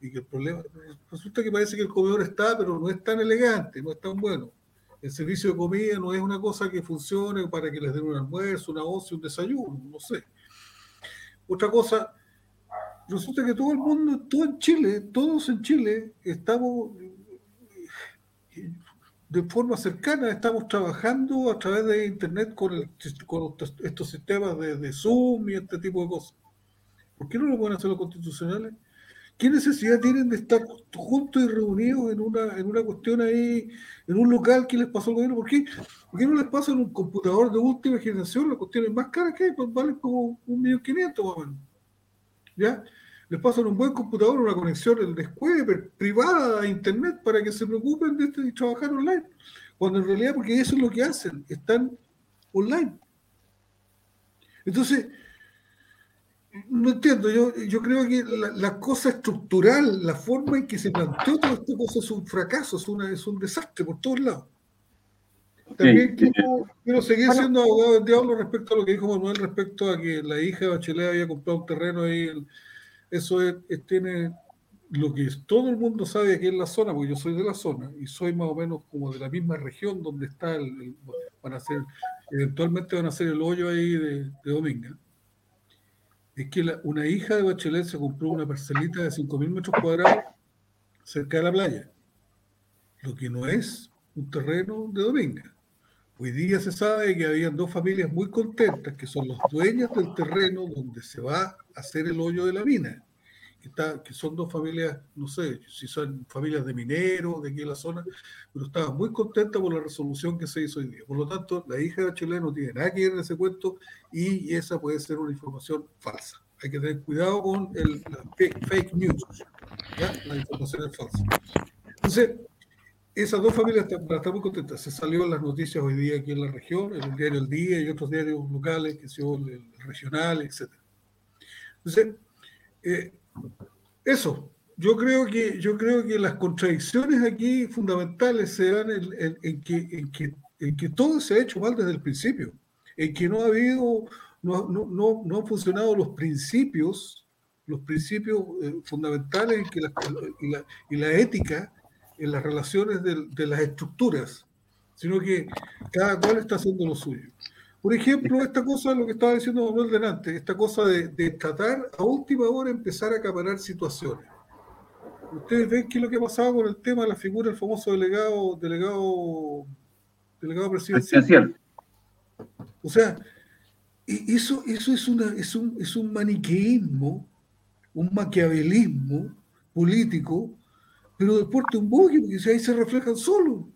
y que el problema. Resulta que parece que el comedor está, pero no es tan elegante, no es tan bueno. El servicio de comida no es una cosa que funcione para que les den un almuerzo, una once, un desayuno, no sé. Otra cosa, resulta que todo el mundo, todo en Chile, todos en Chile, estamos de forma cercana estamos trabajando a través de Internet con, estos sistemas de, Zoom y este tipo de cosas. ¿Por qué no lo pueden hacer los constitucionales? ¿Qué necesidad tienen de estar juntos y reunidos en una, en una cuestión ahí, en un local que les pasó al gobierno? ¿Por qué? ¿Por qué no les pasa en un computador de última generación las cuestiones más caras que hay? Pues valen como un millón quinientos más. ¿Ya? Les pasan un buen computador, una conexión el después privada a internet para que se preocupen de, esto y trabajar online. Cuando en realidad, porque eso es lo que hacen, están online. Entonces, no entiendo, yo, yo creo que la, cosa estructural, la forma en que se planteó toda esta cosa es un fracaso, es, una, es un desastre por todos lados. También quiero, seguir siendo abogado del diablo respecto a lo que dijo Manuel respecto a que la hija de Bachelet había comprado un terreno ahí en, eso es, tiene lo que todo el mundo sabe aquí en la zona, porque yo soy de la zona y soy más o menos como de la misma región donde está el, van a hacer, eventualmente van a hacer el hoyo ahí de, Dominga. Es que una hija de Bachelet se compró una parcelita de 5.000 metros cuadrados cerca de la playa, lo que no es un terreno de Dominga. Hoy día se sabe que habían dos familias muy contentas, que son los dueños del terreno donde se va a hacer el hoyo de la mina, que, está, que son dos familias, no sé si son familias de mineros de aquí en la zona, pero estaban muy contentas por la resolución que se hizo hoy día. Por lo tanto, la hija de Chile no tiene nada que ver en ese cuento y esa puede ser una información falsa. Hay que tener cuidado con el, fake, news. La información es falsa. Entonces, esas dos familias están, muy contentas. Se salió en las noticias hoy día aquí en la región, en el diario El Día y otros diarios locales, que son el regional, etc. Entonces, eh, eso, yo creo, que, yo creo que las contradicciones aquí fundamentales se dan en, que, en, que, en que todo se ha hecho mal desde el principio, en que no ha habido, no, no, no, no han funcionado los principios, los principios eh, fundamentales en que la, y, la, y la ética en las relaciones de, las estructuras, sino que cada cual está haciendo lo suyo. Por ejemplo, esta cosa, lo que estaba diciendo Manuel delante, esta cosa de, tratar a última hora empezar a acaparar situaciones. Ustedes ven qué es lo que ha pasado con el tema de la figura del famoso delegado, delegado, delegado presidencial. O sea, eso, eso es, una, es, un, es un maniqueísmo, un maquiavelismo político, pero deporte un boque, porque ahí se reflejan solo.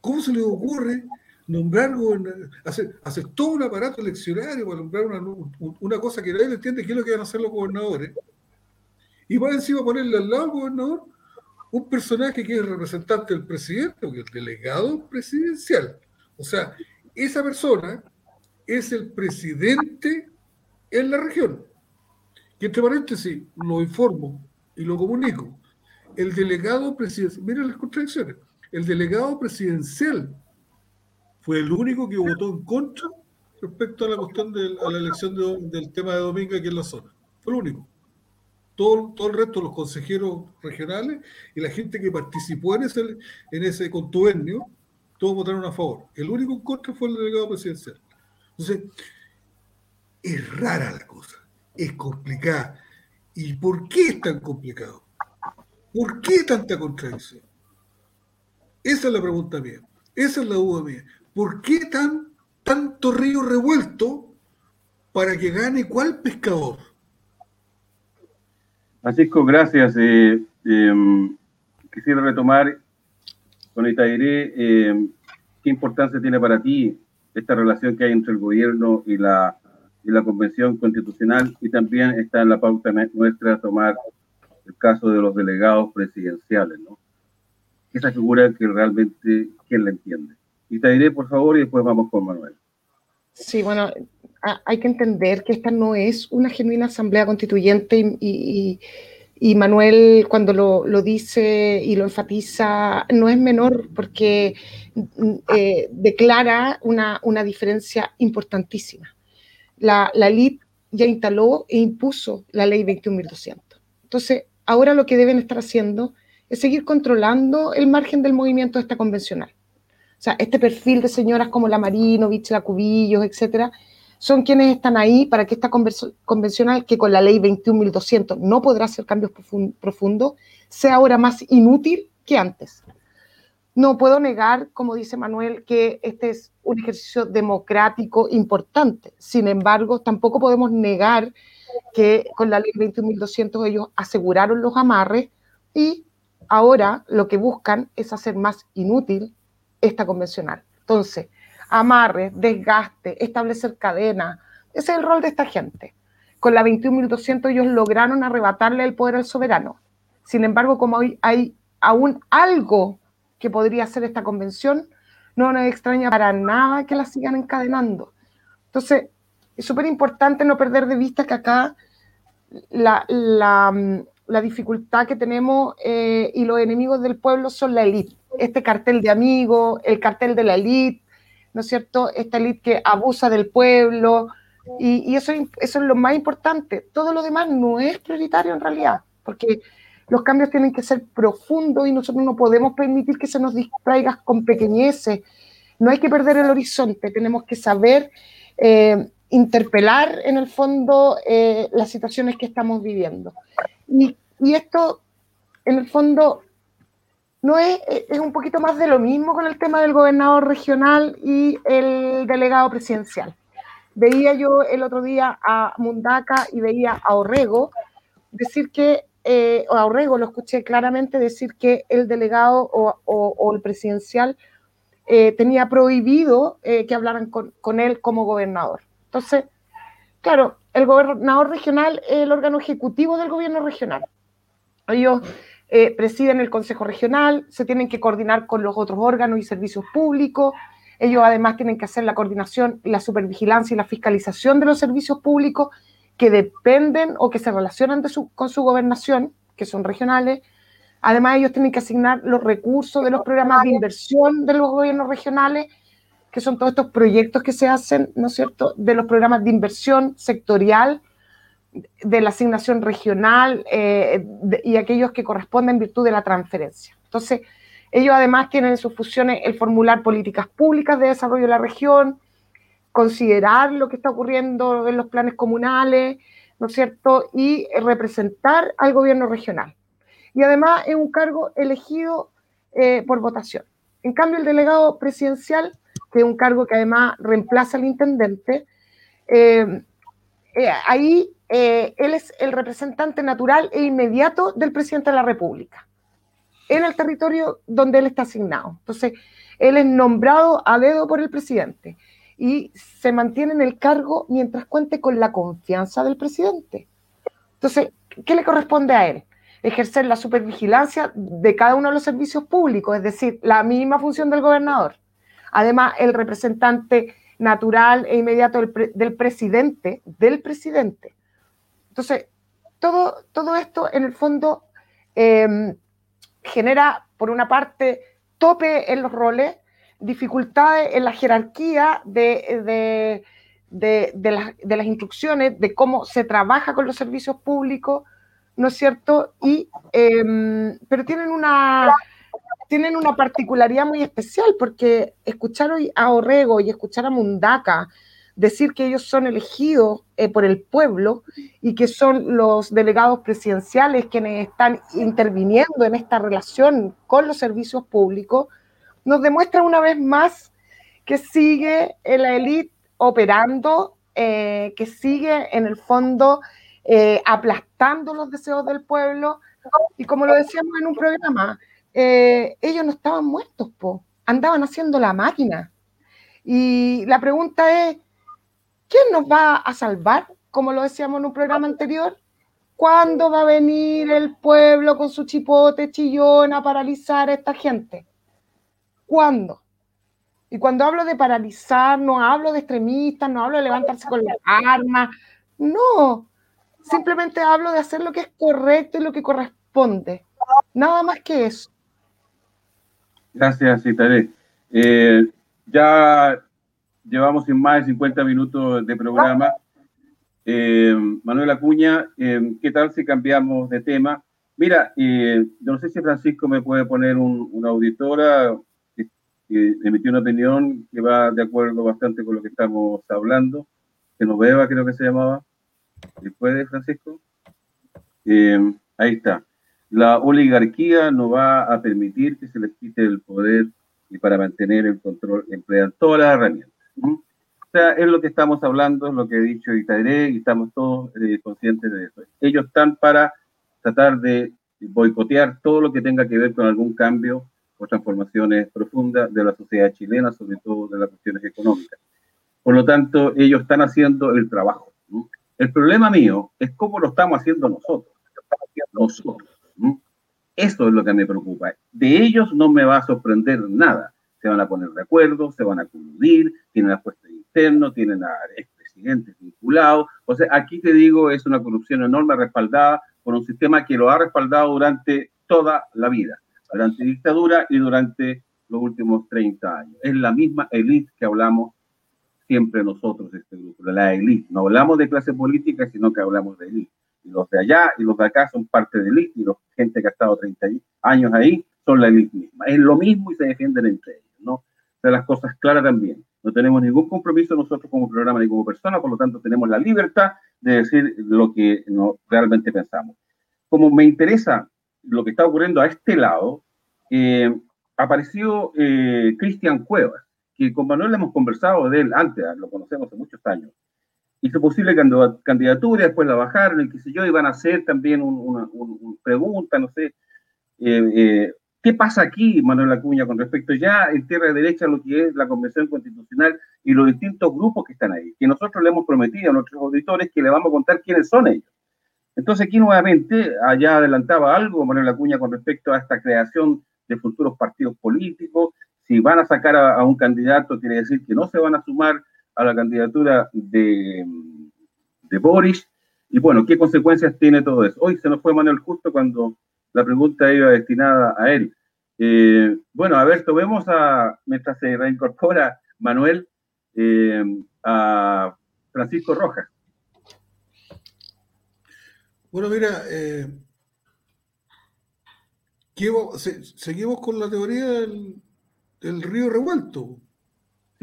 ¿Cómo se les ocurre nombrar hacer, hacer todo un aparato eleccionario para nombrar una, una cosa que nadie entiende qué es lo que van a hacer los gobernadores? Y va encima ponerle al lado al gobernador un personaje que es representante del presidente, o que es el delegado presidencial. O sea, esa persona es el presidente en la región. Y entre paréntesis, lo informo y lo comunico. El delegado presidencial, miren las contradicciones, el delegado presidencial fue el único que votó en contra respecto a la cuestión de la elección del tema de Domingo aquí en la zona. Fue el único todo, todo el resto, los consejeros regionales y la gente que participó en ese, en ese contubernio, todos votaron a favor. El único en contra fue el delegado presidencial. Entonces, es rara la cosa, es complicada. ¿Y por qué es tan complicado? ¿Por qué tanta contradicción? Esa es la pregunta mía. Esa es la duda mía. ¿Por qué tan, tanto río revuelto para que gane cuál pescador? Francisco, gracias. Eh, em, quisiera retomar con Itairé eh, qué importancia tiene para ti esta relación que hay entre el gobierno y la, y la Convención Constitucional y también está en la pauta nuestra tomar el caso de los delegados presidenciales, ¿no? Esa figura que realmente, ¿quién la entiende? Itairé, por favor, y después vamos con Manuel. Sí, bueno, hay que entender que esta no es una genuina asamblea constituyente y, Manuel cuando lo, dice y lo enfatiza no es menor porque eh, declara una, diferencia importantísima. La, la elite ya instaló e impuso la ley 21.200. Entonces, ahora lo que deben estar haciendo es seguir controlando el margen del movimiento esta convencional. O sea, este perfil de señoras como la Marinovich, la Cubillos, etcétera, son quienes están ahí para que esta convencional, que con la ley 21.200 no podrá hacer cambios profundos, sea ahora más inútil que antes. No puedo negar, como dice Manuel, que este es un ejercicio democrático importante. Sin embargo, tampoco podemos negar que con la ley 21.200 ellos aseguraron los amarres y ahora lo que buscan es hacer más inútil esta convencional. Entonces, amarre, desgaste, establecer cadena. Ese es el rol de esta gente. Con la 21.200 ellos lograron arrebatarle el poder al soberano. Sin embargo, como hay, hay aún algo que podría ser esta convención, no nos extraña para nada que la sigan encadenando. Entonces, es súper importante no perder de vista que acá la, la, dificultad que tenemos eh, y los enemigos del pueblo son la élite. Este cartel de amigos, el cartel de la élite, ¿no es cierto? Esta élite que abusa del pueblo, y, eso, eso es lo más importante. Todo lo demás no es prioritario en realidad, porque los cambios tienen que ser profundos y nosotros no podemos permitir que se nos distraiga con pequeñeces. No hay que perder el horizonte, tenemos que saber eh, interpelar en el fondo eh, las situaciones que estamos viviendo. Y, esto, en el fondo, no es, es un poquito más de lo mismo con el tema del gobernador regional y el delegado presidencial. Veía yo el otro día a Mundaca y veía a Orrego decir que, eh, o a Orrego lo escuché claramente decir que el delegado o, el presidencial eh, tenía prohibido que hablaran con, con, él como gobernador. Entonces, claro, el gobernador regional es el órgano ejecutivo del gobierno regional. Ellos eh, presiden el Consejo Regional, se tienen que coordinar con los otros órganos y servicios públicos. Ellos además tienen que hacer la coordinación, la supervigilancia y la fiscalización de los servicios públicos que dependen o que se relacionan con su gobernación, que son regionales. Además, ellos tienen que asignar los recursos de los programas de inversión de los gobiernos regionales, que son todos estos proyectos que se hacen, ¿no es cierto?, de los programas de inversión sectorial de la asignación regional eh, y aquellos que corresponden en virtud de la transferencia. Entonces, ellos además tienen en sus funciones el formular políticas públicas de desarrollo de la región, considerar lo que está ocurriendo en los planes comunales, ¿no es cierto? Y representar al gobierno regional. Y además es un cargo elegido eh, por votación. En cambio, el delegado presidencial, que es un cargo que además reemplaza al intendente, eh, eh, ahí él es el representante natural e inmediato del presidente de la República en el territorio donde él está asignado. Entonces, él es nombrado a dedo por el presidente y se mantiene en el cargo mientras cuente con la confianza del presidente. Entonces, ¿qué le corresponde a él? Ejercer la supervigilancia de cada uno de los servicios públicos, es decir, la misma función del gobernador. Además, el representante natural e inmediato del, presidente, del presidente. Entonces, todo, todo esto en el fondo em, genera, por una parte, tope en los roles, dificultades en la jerarquía de, las, instrucciones, de cómo se trabaja con los servicios públicos, ¿no es cierto? Y, em, pero tienen una, tienen una particularidad muy especial, porque escuchar hoy a Orrego y escuchar a Mundaca decir que ellos son elegidos eh, por el pueblo y que son los delegados presidenciales quienes están interviniendo en esta relación con los servicios públicos, nos demuestra una vez más que sigue la élite operando, eh, que sigue en el fondo eh, aplastando los deseos del pueblo. Y como lo decíamos en un programa, ellos no estaban muertos, po, andaban haciendo la máquina. Y la pregunta es, ¿quién nos va a salvar? Como lo decíamos en un programa anterior. ¿Cuándo va a venir el pueblo con su chipote chillón a paralizar a esta gente? ¿Cuándo? Y cuando hablo de paralizar, no hablo de extremistas, no hablo de levantarse con las armas, no. Simplemente hablo de hacer lo que es correcto y lo que corresponde. Nada más que eso. Gracias, Citaré. Eh, ya llevamos sin más de 50 minutos de programa. Eh, Manuel Acuña, eh, ¿qué tal si cambiamos de tema? Mira, eh, no sé si Francisco me puede poner una auditora que, emitió una opinión que va de acuerdo bastante con lo que estamos hablando, que nos vea, creo que se llamaba. ¿Puede, Francisco? ahí está. La oligarquía no va a permitir que se les quite el poder y para mantener el control emplean todas las herramientas. O sea, es lo que estamos hablando, lo que he dicho Itairé y estamos todos eh, conscientes de eso. Ellos están para tratar de boicotear todo lo que tenga que ver con algún cambio o transformaciones profundas de la sociedad chilena, sobre todo de las cuestiones económicas. Por lo tanto, ellos están haciendo el trabajo. El problema mío es cómo lo estamos haciendo nosotros. Nosotros. Eso es lo que me preocupa. De ellos no me va a sorprender nada se van a poner de acuerdo, se van a coludir, tienen a puestos internos, tienen a expresidentes vinculados. O sea, aquí te digo, es una corrupción enorme respaldada por un sistema que lo ha respaldado durante toda la vida, durante dictadura y durante los últimos 30 años. Es la misma élite que hablamos siempre nosotros, este grupo, la élite. No hablamos de clase política, sino que hablamos de élite. Los de allá y los de acá son parte de élite, y la gente que ha estado 30 años ahí son la élite misma. Es lo mismo y se defienden entre ellos. ¿no? De las cosas claras también. No tenemos ningún compromiso nosotros como programa ni como persona, por lo tanto tenemos la libertad de decir lo que no, realmente pensamos. Como me interesa lo que está ocurriendo a este lado, eh, apareció eh, Cristian Cuevas, que con Manuel hemos conversado de él antes, lo conocemos hace muchos años. Hizo posible candidatura, después la bajaron, y qué sé yo, iban a hacer también una, pregunta, no sé, eh, eh ¿Qué pasa aquí, Manuel Acuña, con respecto ya en tierra de derecha lo que es la Convención Constitucional y los distintos grupos que están ahí? Que nosotros le hemos prometido a nuestros auditores que le vamos a contar quiénes son ellos. Entonces aquí nuevamente, allá adelantaba algo Manuel Acuña con respecto a esta creación de futuros partidos políticos. Si van a sacar a, un candidato, quiere decir que no se van a sumar a la candidatura de, de Boris. Y bueno, ¿qué consecuencias tiene todo eso? Hoy se nos fue Manuel justo cuando la pregunta iba destinada a él. Eh, bueno, a ver, tomemos a, mientras se reincorpora Manuel, eh, a Francisco Rojas. Bueno, mira, eh, seguimos con la teoría del, río revuelto.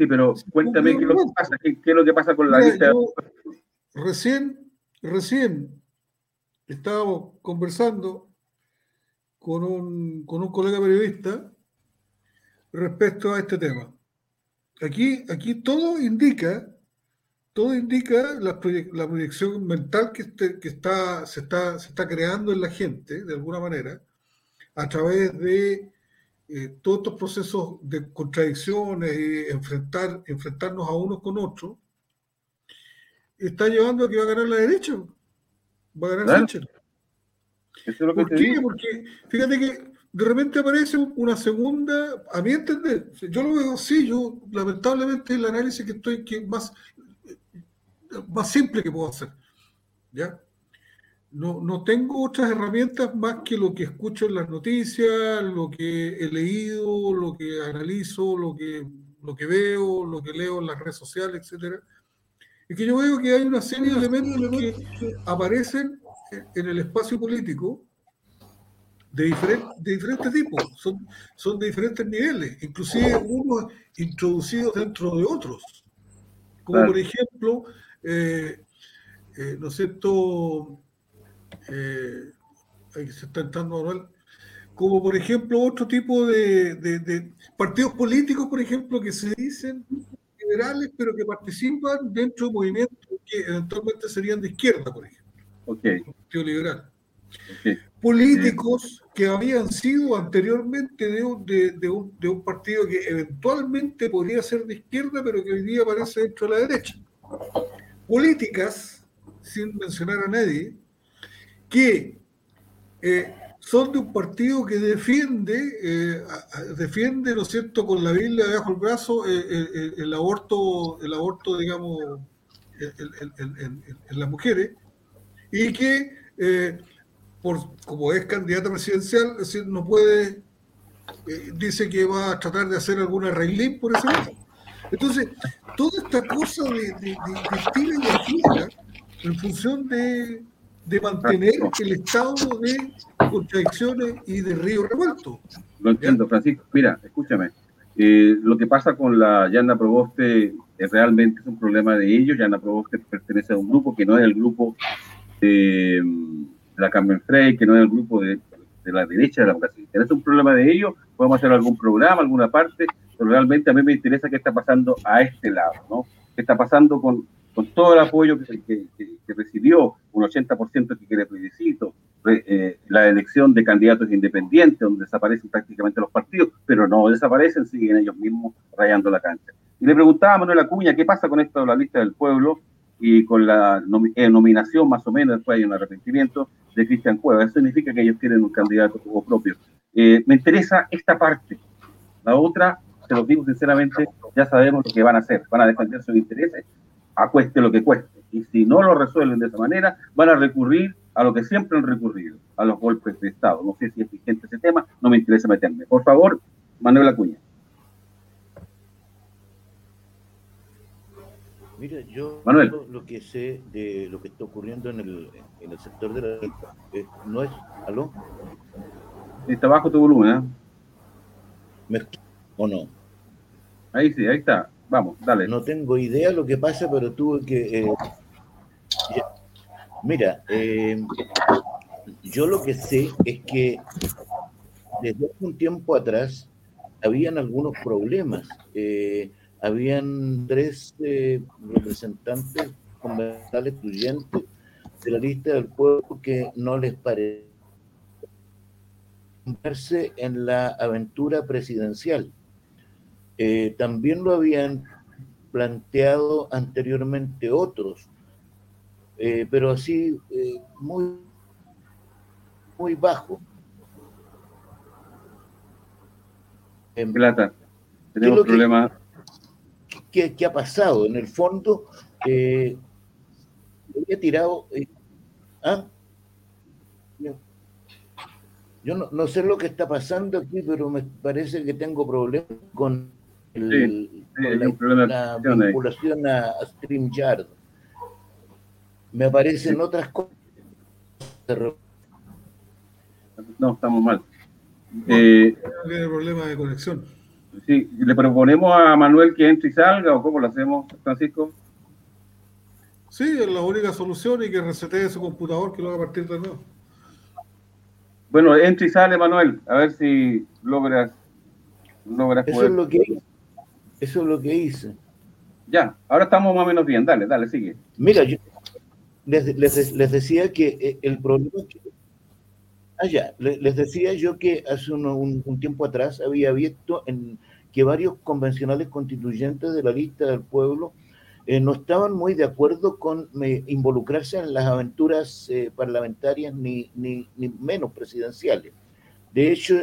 Sí, pero cuéntame qué, lo que pasa, qué, es lo que pasa con la lista. Recién, recién estábamos conversando con un, con un colega periodista respecto a este tema. Aquí, aquí todo indica todo indica la, proyección mental que, este, que está, se, está, se está creando en la gente, de alguna manera, a través de eh, todos estos procesos de contradicciones y enfrentar, enfrentarnos a unos con otros, está llevando a que va a ganar la derecha. Va a ganar Thatcher. ¿Por qué? Porque fíjate que de repente aparece una segunda, a mi entender, yo lo veo así, yo lamentablemente el análisis que estoy que más, más simple que puedo hacer. ¿Ya? No, no tengo otras herramientas más que lo que escucho en las noticias, lo que he leído, lo que analizo, lo que, lo que veo, lo que leo en las redes sociales, etcétera. Y que yo veo que hay una serie de elementos que aparecen en el espacio político de, diferente, de diferentes tipos, son, son de diferentes niveles, inclusive unos introducidos dentro de otros. Como por ejemplo, eh, eh, ¿no es cierto? Eh, se está entrando como por ejemplo otro tipo de, de, partidos políticos, por ejemplo, que se dicen liberales, pero que participan dentro de movimientos que eventualmente serían de izquierda, por ejemplo. Okay. Partido liberal. Políticos que habían sido anteriormente de un, de, un, de un partido que eventualmente podría ser de izquierda, pero que hoy día aparece dentro de la derecha. Políticas, sin mencionar a nadie, que eh, son de un partido que defiende, eh, defiende, ¿no es cierto?, con la Biblia debajo del brazo eh, el aborto, el aborto, digamos, en las mujeres, y que por, como es candidata presidencial, decir, no puede, dice que va a tratar de hacer alguna arreglín por ese lado. Entonces, toda esta cosa de, de, de, y agita en función de, de mantener el estado de contradicciones y de río revuelto. Lo entiendo, Francisco. Mira, escúchame. Eh, lo que pasa con la Yana Proboste realmente es un problema de ellos. Yana Proboste pertenece a un grupo que no es el grupo de la Carmen Frey, que no es el grupo de, la derecha de la democracia. es un problema de ellos, podemos hacer algún programa, alguna parte, pero realmente a mí me interesa qué está pasando a este lado, ¿no? ¿Qué está pasando con, con todo el apoyo que, que, recibió, un 80% que quiere plebiscito, eh, la elección de candidatos independientes, donde desaparecen prácticamente los partidos, pero no desaparecen, siguen ellos mismos rayando la cancha. Y le preguntaba a Manuel Acuña, ¿qué pasa con esto de la lista del pueblo? y con la eh, nominación más o menos, después hay un arrepentimiento de Cristian Cueva. Eso significa que ellos quieren un candidato como propio. Eh, me interesa esta parte. La otra, se lo digo sinceramente, ya sabemos lo que van a hacer. Van a defender sus intereses a cueste lo que cueste. Y si no lo resuelven de esa manera, van a recurrir a lo que siempre han recurrido, a los golpes de Estado. No sé si es vigente ese tema, no me interesa meterme. Por favor, Manuel Acuña. Mira, yo lo que sé de lo que está ocurriendo en el, en el sector de la eh, no es. ¿Aló? Está bajo tu volumen, ¿eh? ¿O no? Ahí sí, ahí está. Vamos, dale. No tengo idea lo que pasa, pero tuve que. Eh, mira, eh, yo lo que sé es que desde un tiempo atrás habían algunos problemas. Eh, habían tres eh, representantes convencionales excluyentes de la lista del pueblo que no les verse en la aventura presidencial. Eh, también lo habían planteado anteriormente otros, eh, pero así muy, muy bajo. En plata. Tenemos problemas qué, ha pasado. En el fondo, eh, he tirado. Eh, ¿ah? Yo no, sé lo que está pasando aquí, pero me parece que tengo problemas con, la, vinculación a, StreamYard. Me aparecen otras cosas. No, estamos mal. Eh, problema de conexión. Sí, ¿le proponemos a Manuel que entre y salga o cómo lo hacemos, Francisco? Sí, es la única solución y que resetee su computador que lo haga partir de nuevo. Bueno, entra y sale, Manuel, a ver si logras, logras eso Es lo que, eso es lo que hice. Ya, ahora estamos más o menos bien. Dale, dale, sigue. Mira, yo les, les, les decía que eh, el problema Ah, ya, les decía yo que hace un, un, tiempo atrás había visto en que varios convencionales constituyentes de la lista del pueblo eh, no estaban muy de acuerdo con eh, involucrarse en las aventuras eh, parlamentarias ni, ni, ni, menos presidenciales. De hecho,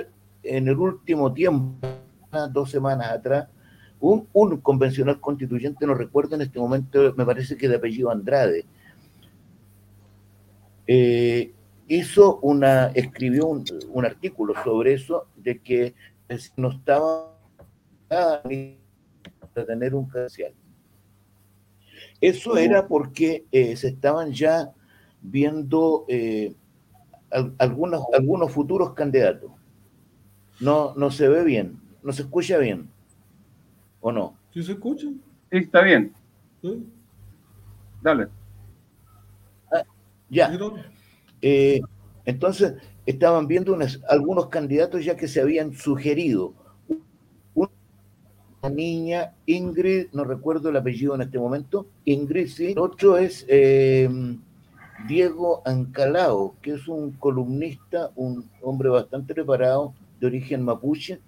en el último tiempo, dos semanas atrás, un, un convencional constituyente, no recuerdo en este momento, me parece que de apellido Andrade, eh, hizo una, escribió un, un, artículo sobre eso, de que no estaba a tener un credencial. Eso era porque eh, se estaban ya viendo eh, algunos, algunos futuros candidatos. No, no se ve bien, no se escucha bien, ¿o no? ¿Sí se escucha? Sí, está bien. ¿Sí? Dale. Ah, ya. Eh, entonces, estaban viendo unas, algunos candidatos ya que se habían sugerido. Una niña, Ingrid, no recuerdo el apellido en este momento, Ingrid, sí. otro es eh, Diego Ancalao, que es un columnista, un hombre bastante preparado, de origen mapuche,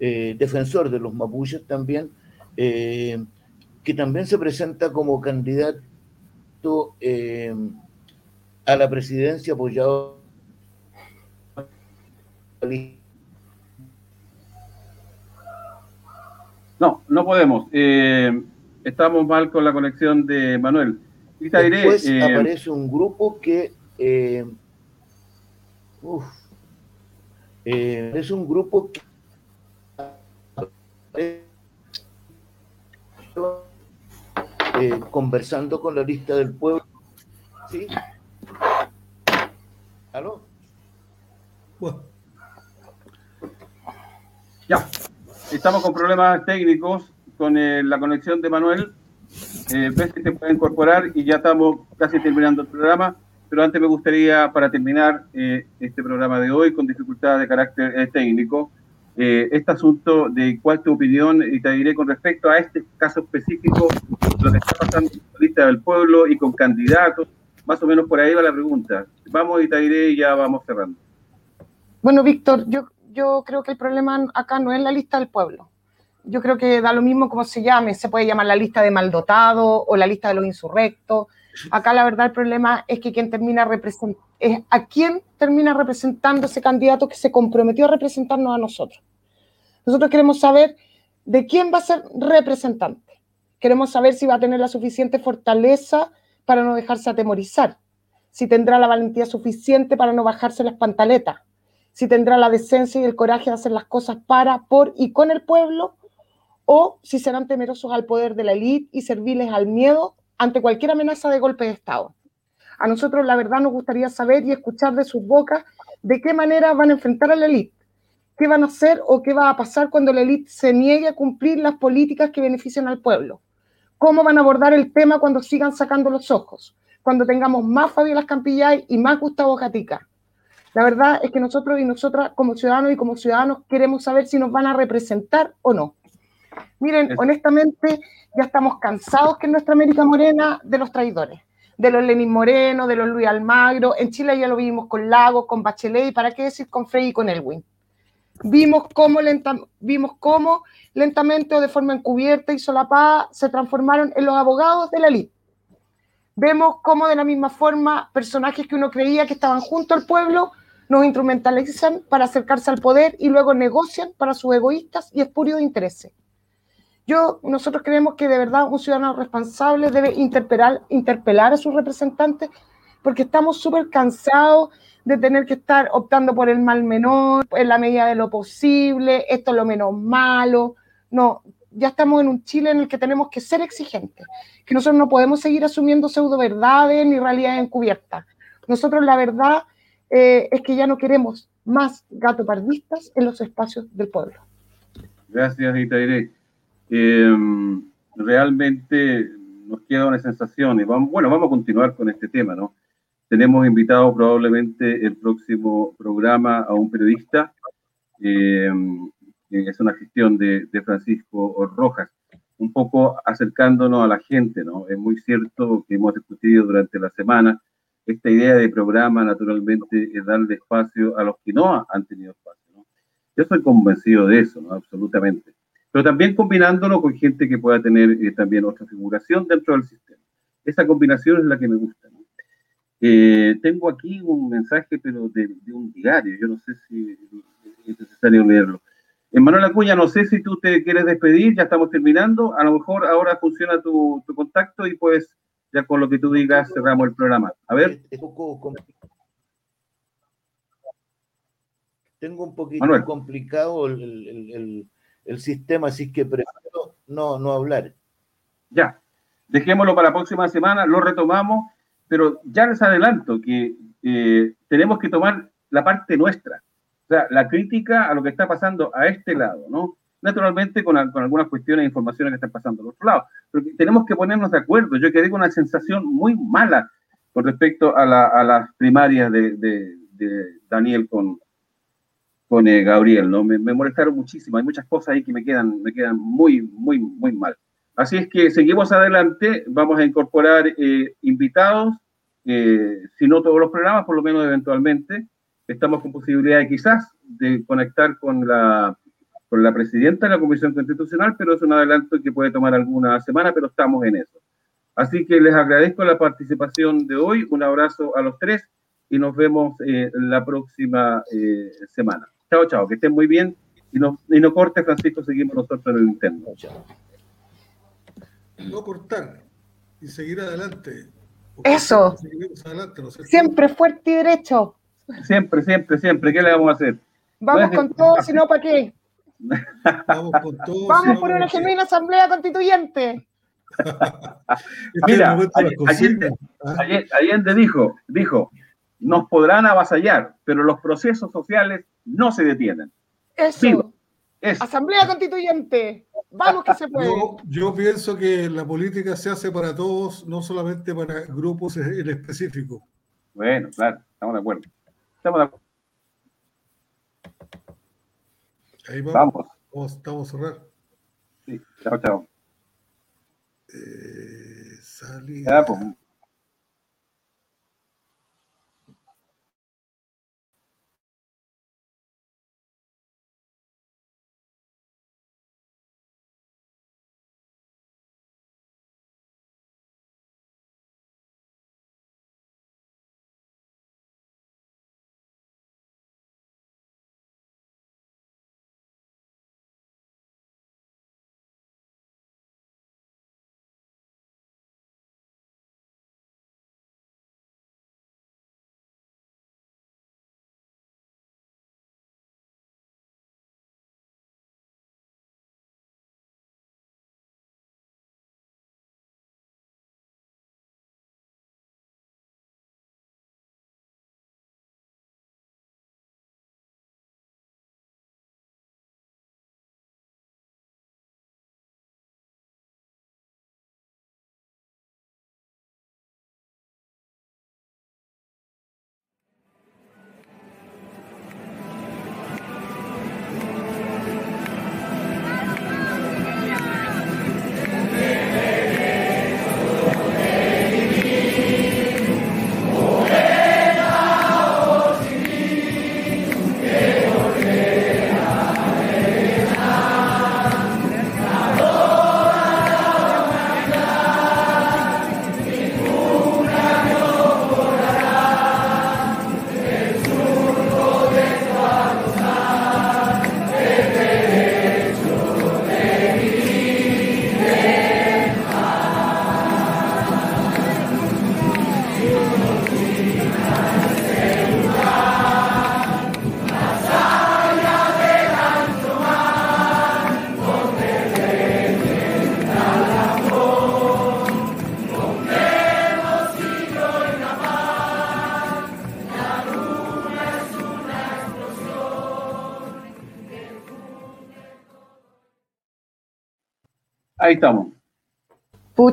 eh, defensor de los mapuches también, eh, que también se presenta como candidato eh, a la presidencia apoyado no, no podemos. Eh, estamos mal con la conexión de Manuel. Después diré, aparece un grupo que uf, es un grupo que eh, conversando con la lista del pueblo. ¿Sí? ¿Aló? Bueno. Ya, estamos con problemas técnicos con eh, la conexión de Manuel. Eh, ves si te puede incorporar y ya estamos casi terminando el programa. Pero antes me gustaría, para terminar eh, este programa de hoy con dificultades de carácter eh, técnico, eh, este asunto de cuál es tu opinión y te diré con respecto a este caso específico, lo que está pasando en la lista del pueblo y con candidatos. Más o menos por ahí va la pregunta. Vamos y te diré y ya vamos cerrando. Bueno, Víctor, yo, yo creo que el problema acá no es la lista del pueblo. Yo creo que da lo mismo como se llame, se puede llamar la lista de maldotados o la lista de los insurrectos. Acá la verdad el problema es que a quién termina representando ese candidato que se comprometió a representarnos a nosotros. Nosotros queremos saber de quién va a ser representante. Queremos saber si va a tener la suficiente fortaleza para no dejarse atemorizar, si tendrá la valentía suficiente para no bajarse las pantaletas, si tendrá la decencia y el coraje de hacer las cosas para, por y con el pueblo, o si serán temerosos al poder de la élite y serviles al miedo ante cualquier amenaza de golpe de Estado. A nosotros, la verdad, nos gustaría saber y escuchar de sus bocas de qué manera van a enfrentar a la élite, qué van a hacer o qué va a pasar cuando la élite se niegue a cumplir las políticas que benefician al pueblo, cómo van a abordar el tema cuando sigan sacando los ojos, cuando tengamos más Fabiolas Campillay y más Gustavo Gatica. La verdad es que nosotros y nosotras como ciudadanos y como ciudadanos queremos saber si nos van a representar o no. Miren, honestamente, ya estamos cansados que en nuestra América Morena de los traidores, de los Lenin Moreno, de los Luis Almagro. En Chile ya lo vimos con Lagos, con Bachelet y para qué decir con Frey y con Elwin. Vimos cómo, lenta, vimos cómo lentamente o de forma encubierta y solapada se transformaron en los abogados de la élite. Vemos cómo de la misma forma personajes que uno creía que estaban junto al pueblo nos instrumentalizan para acercarse al poder y luego negocian para sus egoístas y espurios intereses. Yo, nosotros creemos que de verdad un ciudadano responsable debe interpelar, interpelar a sus representantes porque estamos súper cansados de tener que estar optando por el mal menor, en la medida de lo posible, esto es lo menos malo. No, ya estamos en un Chile en el que tenemos que ser exigentes, que nosotros no podemos seguir asumiendo pseudo verdades ni realidades encubiertas. Nosotros la verdad eh, es que ya no queremos más gato pardistas en los espacios del pueblo. Gracias, Itairé eh, realmente nos queda una sensación y vamos, bueno, vamos a continuar con este tema, ¿no? Tenemos invitado probablemente el próximo programa a un periodista, eh, es una gestión de, de, Francisco Rojas. un poco acercándonos a la gente, ¿no? Es muy cierto que hemos discutido durante la semana esta idea de programa, naturalmente, es darle espacio a los que no han tenido espacio, ¿no? Yo soy convencido de eso, ¿no? Absolutamente. Pero también combinándolo con gente que pueda tener eh, también otra figuración dentro del sistema. Esa combinación es la que me gusta, ¿no? Eh, tengo aquí un mensaje, pero de, de, un diario, yo no sé si es necesario leerlo. Manuel Acuña, no sé si tú te quieres despedir, ya estamos terminando, a lo mejor ahora funciona tu, tu contacto y pues ya con lo que tú digas cerramos el programa. A ver. Tengo un poquito complicado el, el, el, el, sistema, así que no, no hablar. Ya, dejémoslo para la próxima semana, lo retomamos, pero ya les adelanto que eh, tenemos que tomar la parte nuestra sea, la crítica a lo que está pasando a este lado, ¿no? Naturalmente con, con algunas cuestiones e informaciones que están pasando al otro lado. Pero tenemos que ponernos de acuerdo. Yo quedé con una sensación muy mala con respecto a, la, a las primarias de, de, Daniel con, con eh, Gabriel, ¿no? Me, me, molestaron muchísimo. Hay muchas cosas ahí que me quedan, me quedan muy, muy, muy mal. Así es que seguimos adelante. Vamos a incorporar eh, invitados, eh, si no todos los programas, por lo menos eventualmente estamos con posibilidad de quizás de conectar con la, con la presidenta de la Comisión Constitucional, pero es un adelanto que puede tomar alguna semana, pero estamos en eso. Así que les agradezco la participación de hoy, un abrazo a los tres y nos vemos eh, la próxima eh, semana. Chao, chao, que estén muy bien y no, y no corte, Francisco, seguimos nosotros en el interno. Chao. No cortar y seguir adelante. Eso. Adelante, ¿no Siempre fuerte y derecho. Siempre, siempre, siempre. ¿Qué le vamos a hacer? Vamos con todo, si no, ¿para qué? Vamos con todo. Vamos por una genuina asamblea constituyente. [laughs] Mira, Allende, ¿ah? Allende dijo, dijo, nos podrán avasallar, pero los procesos sociales no se detienen. Eso. Asamblea constituyente. Vamos que se puede. Yo, yo, pienso que la política se hace para todos, no solamente para grupos en específico. Bueno, claro, estamos de acuerdo. Estamos de acuerdo. Ahí vamos. Vamos. Vamos, estamos a cerrar. Sí, chao, chao. Eh, salida. Ya, pues. Ahí estamos.